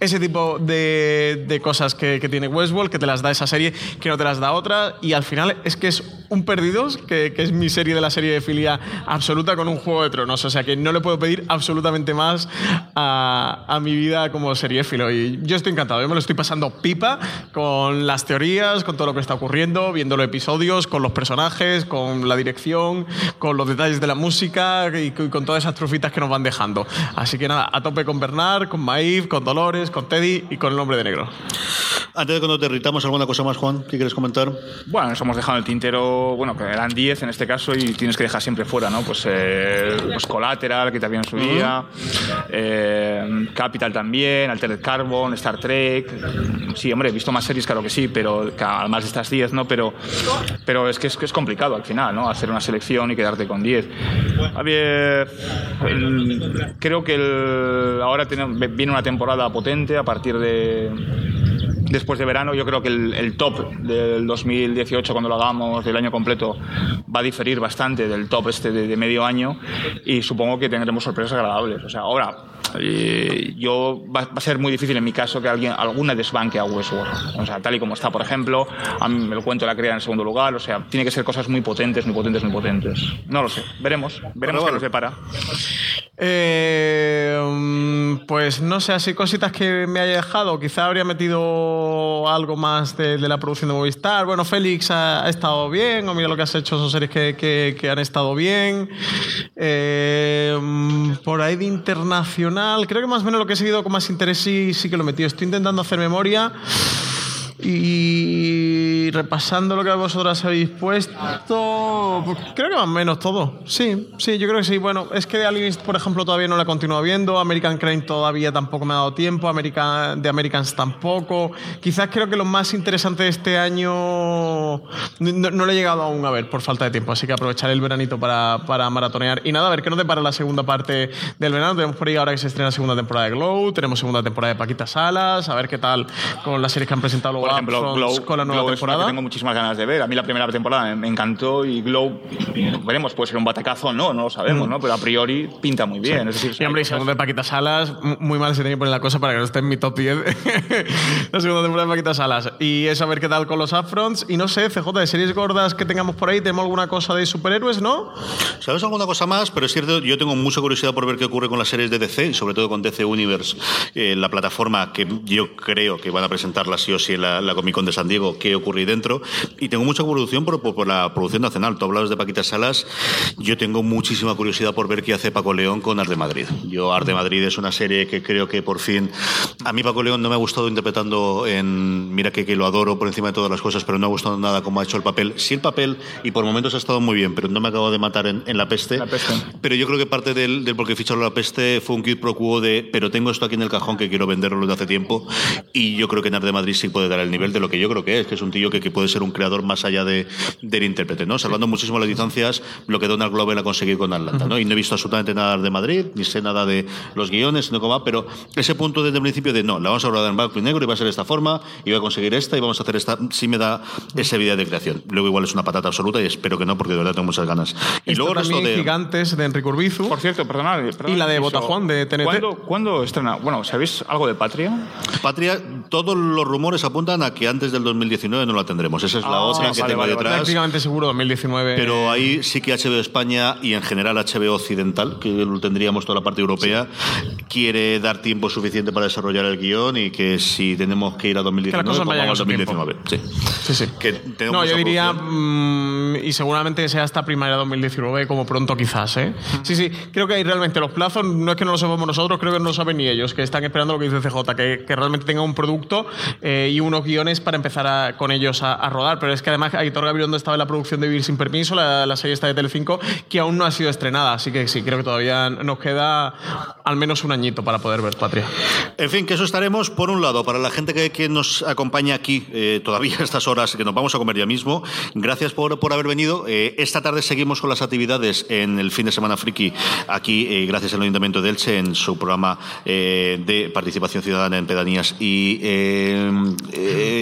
ese tipo de, de cosas que, que tiene Westworld, que te las da esa serie, que no te las da otra. Y al final es que es un Perdidos, que, que es mi serie de la serie de filia absoluta con un Juego de Tronos. O sea que no le puedo pedir absolutamente más a, a mi vida como seriéfilo. Y yo estoy encantado, yo me lo estoy pasando pipa con las teorías, con todo lo que está ocurriendo, viendo los episodios, con los personajes, con la dirección, con los detalles de la música y, y con todas esas trufitas que nos van dejando. Así que nada, a tope con Bernard, con Maeve, con Dolores, con Teddy y con el hombre de negro. Antes de que nos derritamos, ¿alguna cosa más, Juan? ¿Qué quieres comentar? Bueno, nos hemos dejado en el tintero, bueno, que eran 10 en este caso y tienes que dejar siempre fuera, ¿no? Pues, eh, pues Collateral, que también en su día, eh, Capital también, Altered Carbon, Star Trek. Sí, hombre, he visto más series, claro que sí, pero además de estas 10, ¿no? Pero, pero es que es, que es complicado al final, ¿no? Hacer una selección y quedarte con 10. A ver, el- creo que el- ahora tiene- viene una temporada potente a partir de después de verano. Yo creo que el, el top del 2018, cuando lo hagamos del año completo, va a diferir bastante del top este de, de medio año y supongo que tendremos sorpresas agradables. O sea, ahora, eh, yo va, va a ser muy difícil en mi caso que alguien alguna desbanque a Westworld. O sea, tal y como está, por ejemplo, a mí el cuento de la cría en segundo lugar. O sea, tiene que ser cosas muy potentes, muy potentes, muy potentes. No lo sé. Veremos. Veremos qué nos depara. Eh, pues no sé, así cositas que me haya dejado. Quizá habría metido algo más de, la producción de Movistar. Bueno, Félix ha, estado bien, o mira lo que has hecho, son series que, que- han estado bien. Eh, por ahí de internacional, creo que más o menos lo que he seguido con más interés sí, sí que lo he metido. Estoy intentando hacer memoria. Y repasando lo que vosotras habéis puesto, pues creo que más o menos todo. Sí, sí, yo creo que sí. Bueno, es que de Aliens, por ejemplo, todavía no la he continuado viendo. American Crime todavía tampoco me ha dado tiempo. American, de Americans tampoco. Quizás creo que lo más interesante de este año no, no lo he llegado aún a ver por falta de tiempo. Así que aprovecharé el veranito para, para maratonear. Y nada, a ver qué nos depara la segunda parte del verano. Tenemos por ahí ahora que se estrena la segunda temporada de Glow. Tenemos segunda temporada de Paquita Salas. A ver qué tal con las series que han presentado luego Por ejemplo, Glow, con la nueva Glow temporada. Temporada. que tengo muchísimas ganas de ver. A mí la primera temporada me, encantó y Glow, veremos, puede ser un batacazo o no, no lo sabemos, ¿no? Pero a priori pinta muy bien. Es decir, Y hombre, y cosas- segundo de Paquita Salas, muy mal se tiene que poner la cosa para que no esté en mi top 10. la segunda temporada de Paquita Salas. Y es a ver qué tal con los upfronts. Y no sé, CJ, de series gordas que tengamos por ahí, ¿tenemos alguna cosa de superhéroes, no? ¿Sabes alguna cosa más? Pero es cierto, yo tengo mucha curiosidad por ver qué ocurre con las series de DC, y sobre todo con DC Universe, eh, la plataforma que yo creo que van a presentarla sí o sí en la, la Comic Con de San Diego, qué ocurre dentro. Y tengo mucha evolución por, por- por la producción nacional. Tú hablabas de Paquita Salas, yo tengo muchísima curiosidad por ver qué hace Paco León con Arte Madrid. Yo, Arte Madrid es una serie que creo que por fin. A mí, Paco León no me ha gustado interpretando en. Mira que, que lo adoro por encima de todas las cosas, pero no ha gustado nada cómo ha hecho el papel. Sí, el papel, y por momentos ha estado muy bien, pero no me acabo de matar en, en la peste. La peste. Pero yo creo que parte del, del por qué ficharon la peste fue un quid pro quo de, pero tengo esto aquí en el cajón que quiero venderlo desde hace tiempo. Y yo creo que Nar de Madrid sí puede dar el nivel de lo que yo creo que es, que es un tío que, que puede ser un creador más allá de, del intérprete, ¿no? Salvando muchísimo las distancias, lo que Donald Glover ha conseguido con Atlanta, ¿no? Y no he visto absolutamente nada de Madrid, ni sé nada de los guiones, cómo va, pero ese punto desde el principio de no, la vamos a rodar en blanco y negro y va a ser de esta forma, y va a conseguir esta y vamos a hacer esta, sí me da esa vida de creación. Luego igual es una patata absoluta y espero que no, porque de verdad tengo muchas ganas. Y Está luego el resto también de... Gigantes de Enrique Urbizu. Por cierto, perdonad. perdonad, Y la de. Botajuan, de TNT. ¿Cuándo, ¿Cuándo estrena? Bueno, ¿sabéis algo de Patria? Patria, todos los rumores apuntan a que antes del 2019 no la tendremos. Esa es la Ah, otra que vale, tengo vale, detrás. Prácticamente seguro 2019. Pero ahí sí que HBO España y en general HBO Occidental, que lo tendríamos toda la parte europea, quiere dar tiempo suficiente para desarrollar el guion y que si tenemos que ir a 2019, cosas pues vayan vamos a a su tiempo. 2019. Sí. Sí, sí. Que No, yo diría, mm, y seguramente sea hasta primavera 2019, como pronto quizás, ¿eh? Sí, sí, creo que hay realmente los plazos, no es que no lo sepamos nosotros, creo que no lo saben ni ellos, que están esperando lo que dice CJ, que, que realmente tenga un producto eh, y unos guiones para empezar a- con ellos a, a rodar. Pero es que además Aitor Gabilondo estaba en la producción de Vivir sin Permiso, la, la serie esta de Telecinco, que aún no ha sido estrenada, así que sí, creo que todavía nos queda al menos un añito para poder ver Patria. En fin, que eso estaremos, por un lado, para la gente que, que nos acompaña aquí eh, todavía a estas horas, que nos vamos a comer ya mismo, gracias por, por haber venido. Eh, esta tarde seguimos con las actividades en el fin de semana friki, aquí, eh, gracias al Ayuntamiento de Elche, en su programa de participación ciudadana en pedanías y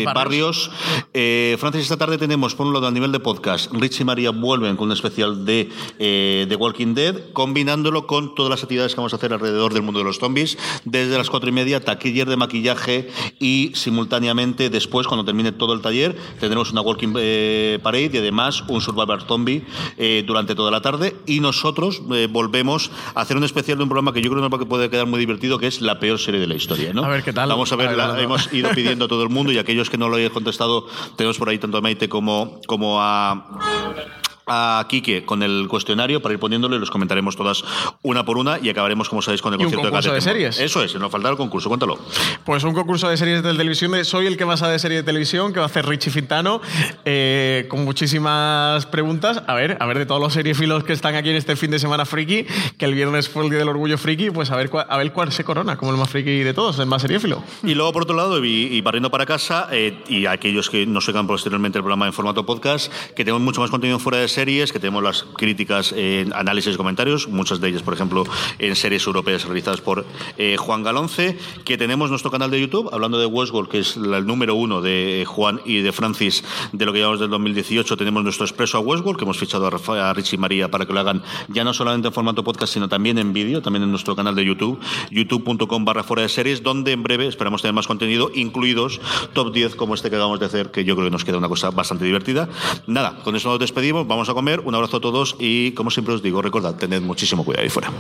barrios. Eh, Francis, esta tarde tenemos, por un lado, a nivel de podcast, Rich y María vuelven con un especial de eh, The Walking Dead, combinándolo con todas las actividades que vamos a hacer alrededor del mundo de los zombies, desde las cuatro y media, taquiller de maquillaje y simultáneamente después, cuando termine todo el taller, tendremos una Walking eh, Parade y además un Survivor Zombie eh, durante toda la tarde y nosotros volvemos a hacer un especial de un programa que yo creo que puede quedar muy divertido, que es la peor serie de la historia. ¿no? A ver qué tal. Vamos a ver, A ver, la- a ver. hemos ido pidiendo a todo el mundo y aquellos que no lo hayan contestado, tenemos por aí tanto a Maite como, como a a Quique con el cuestionario para ir poniéndolo y los comentaremos todas una por una y acabaremos, como sabéis, con el Y un concierto concurso de Temor. series. Eso es, nos faltará el concurso, cuéntalo. Pues un concurso de series de televisión. de Soy el que vas a de serie de televisión, que va a hacer Richie Fintano, eh, con muchísimas preguntas. A ver, a ver de todos los seriefilos que están aquí en este fin de semana friki, que el viernes fue el día del orgullo friki, pues a ver, cuál- a ver cuál se corona como el más friki de todos, el más seriéfilo. Y luego, por otro lado, y, y barriendo para casa, eh, y aquellos que nos oigan posteriormente el programa en formato podcast, que tenemos mucho más contenido fuera de series, que tenemos las críticas, eh, análisis y comentarios, muchas de ellas, por ejemplo, en series europeas realizadas por eh, Juan Galonce, que tenemos nuestro canal de YouTube, hablando de Westworld, que es el número uno de Juan y de Francis de lo que llevamos del 2018, tenemos nuestro expreso a Westworld, que hemos fichado a, Rafa- a Richie y María para que lo hagan ya no solamente en formato podcast, sino también en vídeo, también en nuestro canal de YouTube, youtube.com barra fuera de series, donde en breve esperamos tener más contenido, incluidos top 10 como este que acabamos de hacer, que yo creo que nos queda una cosa bastante divertida. Nada, con eso nos despedimos, a comer, un abrazo a todos y como siempre os digo, recordad, tened muchísimo cuidado ahí fuera.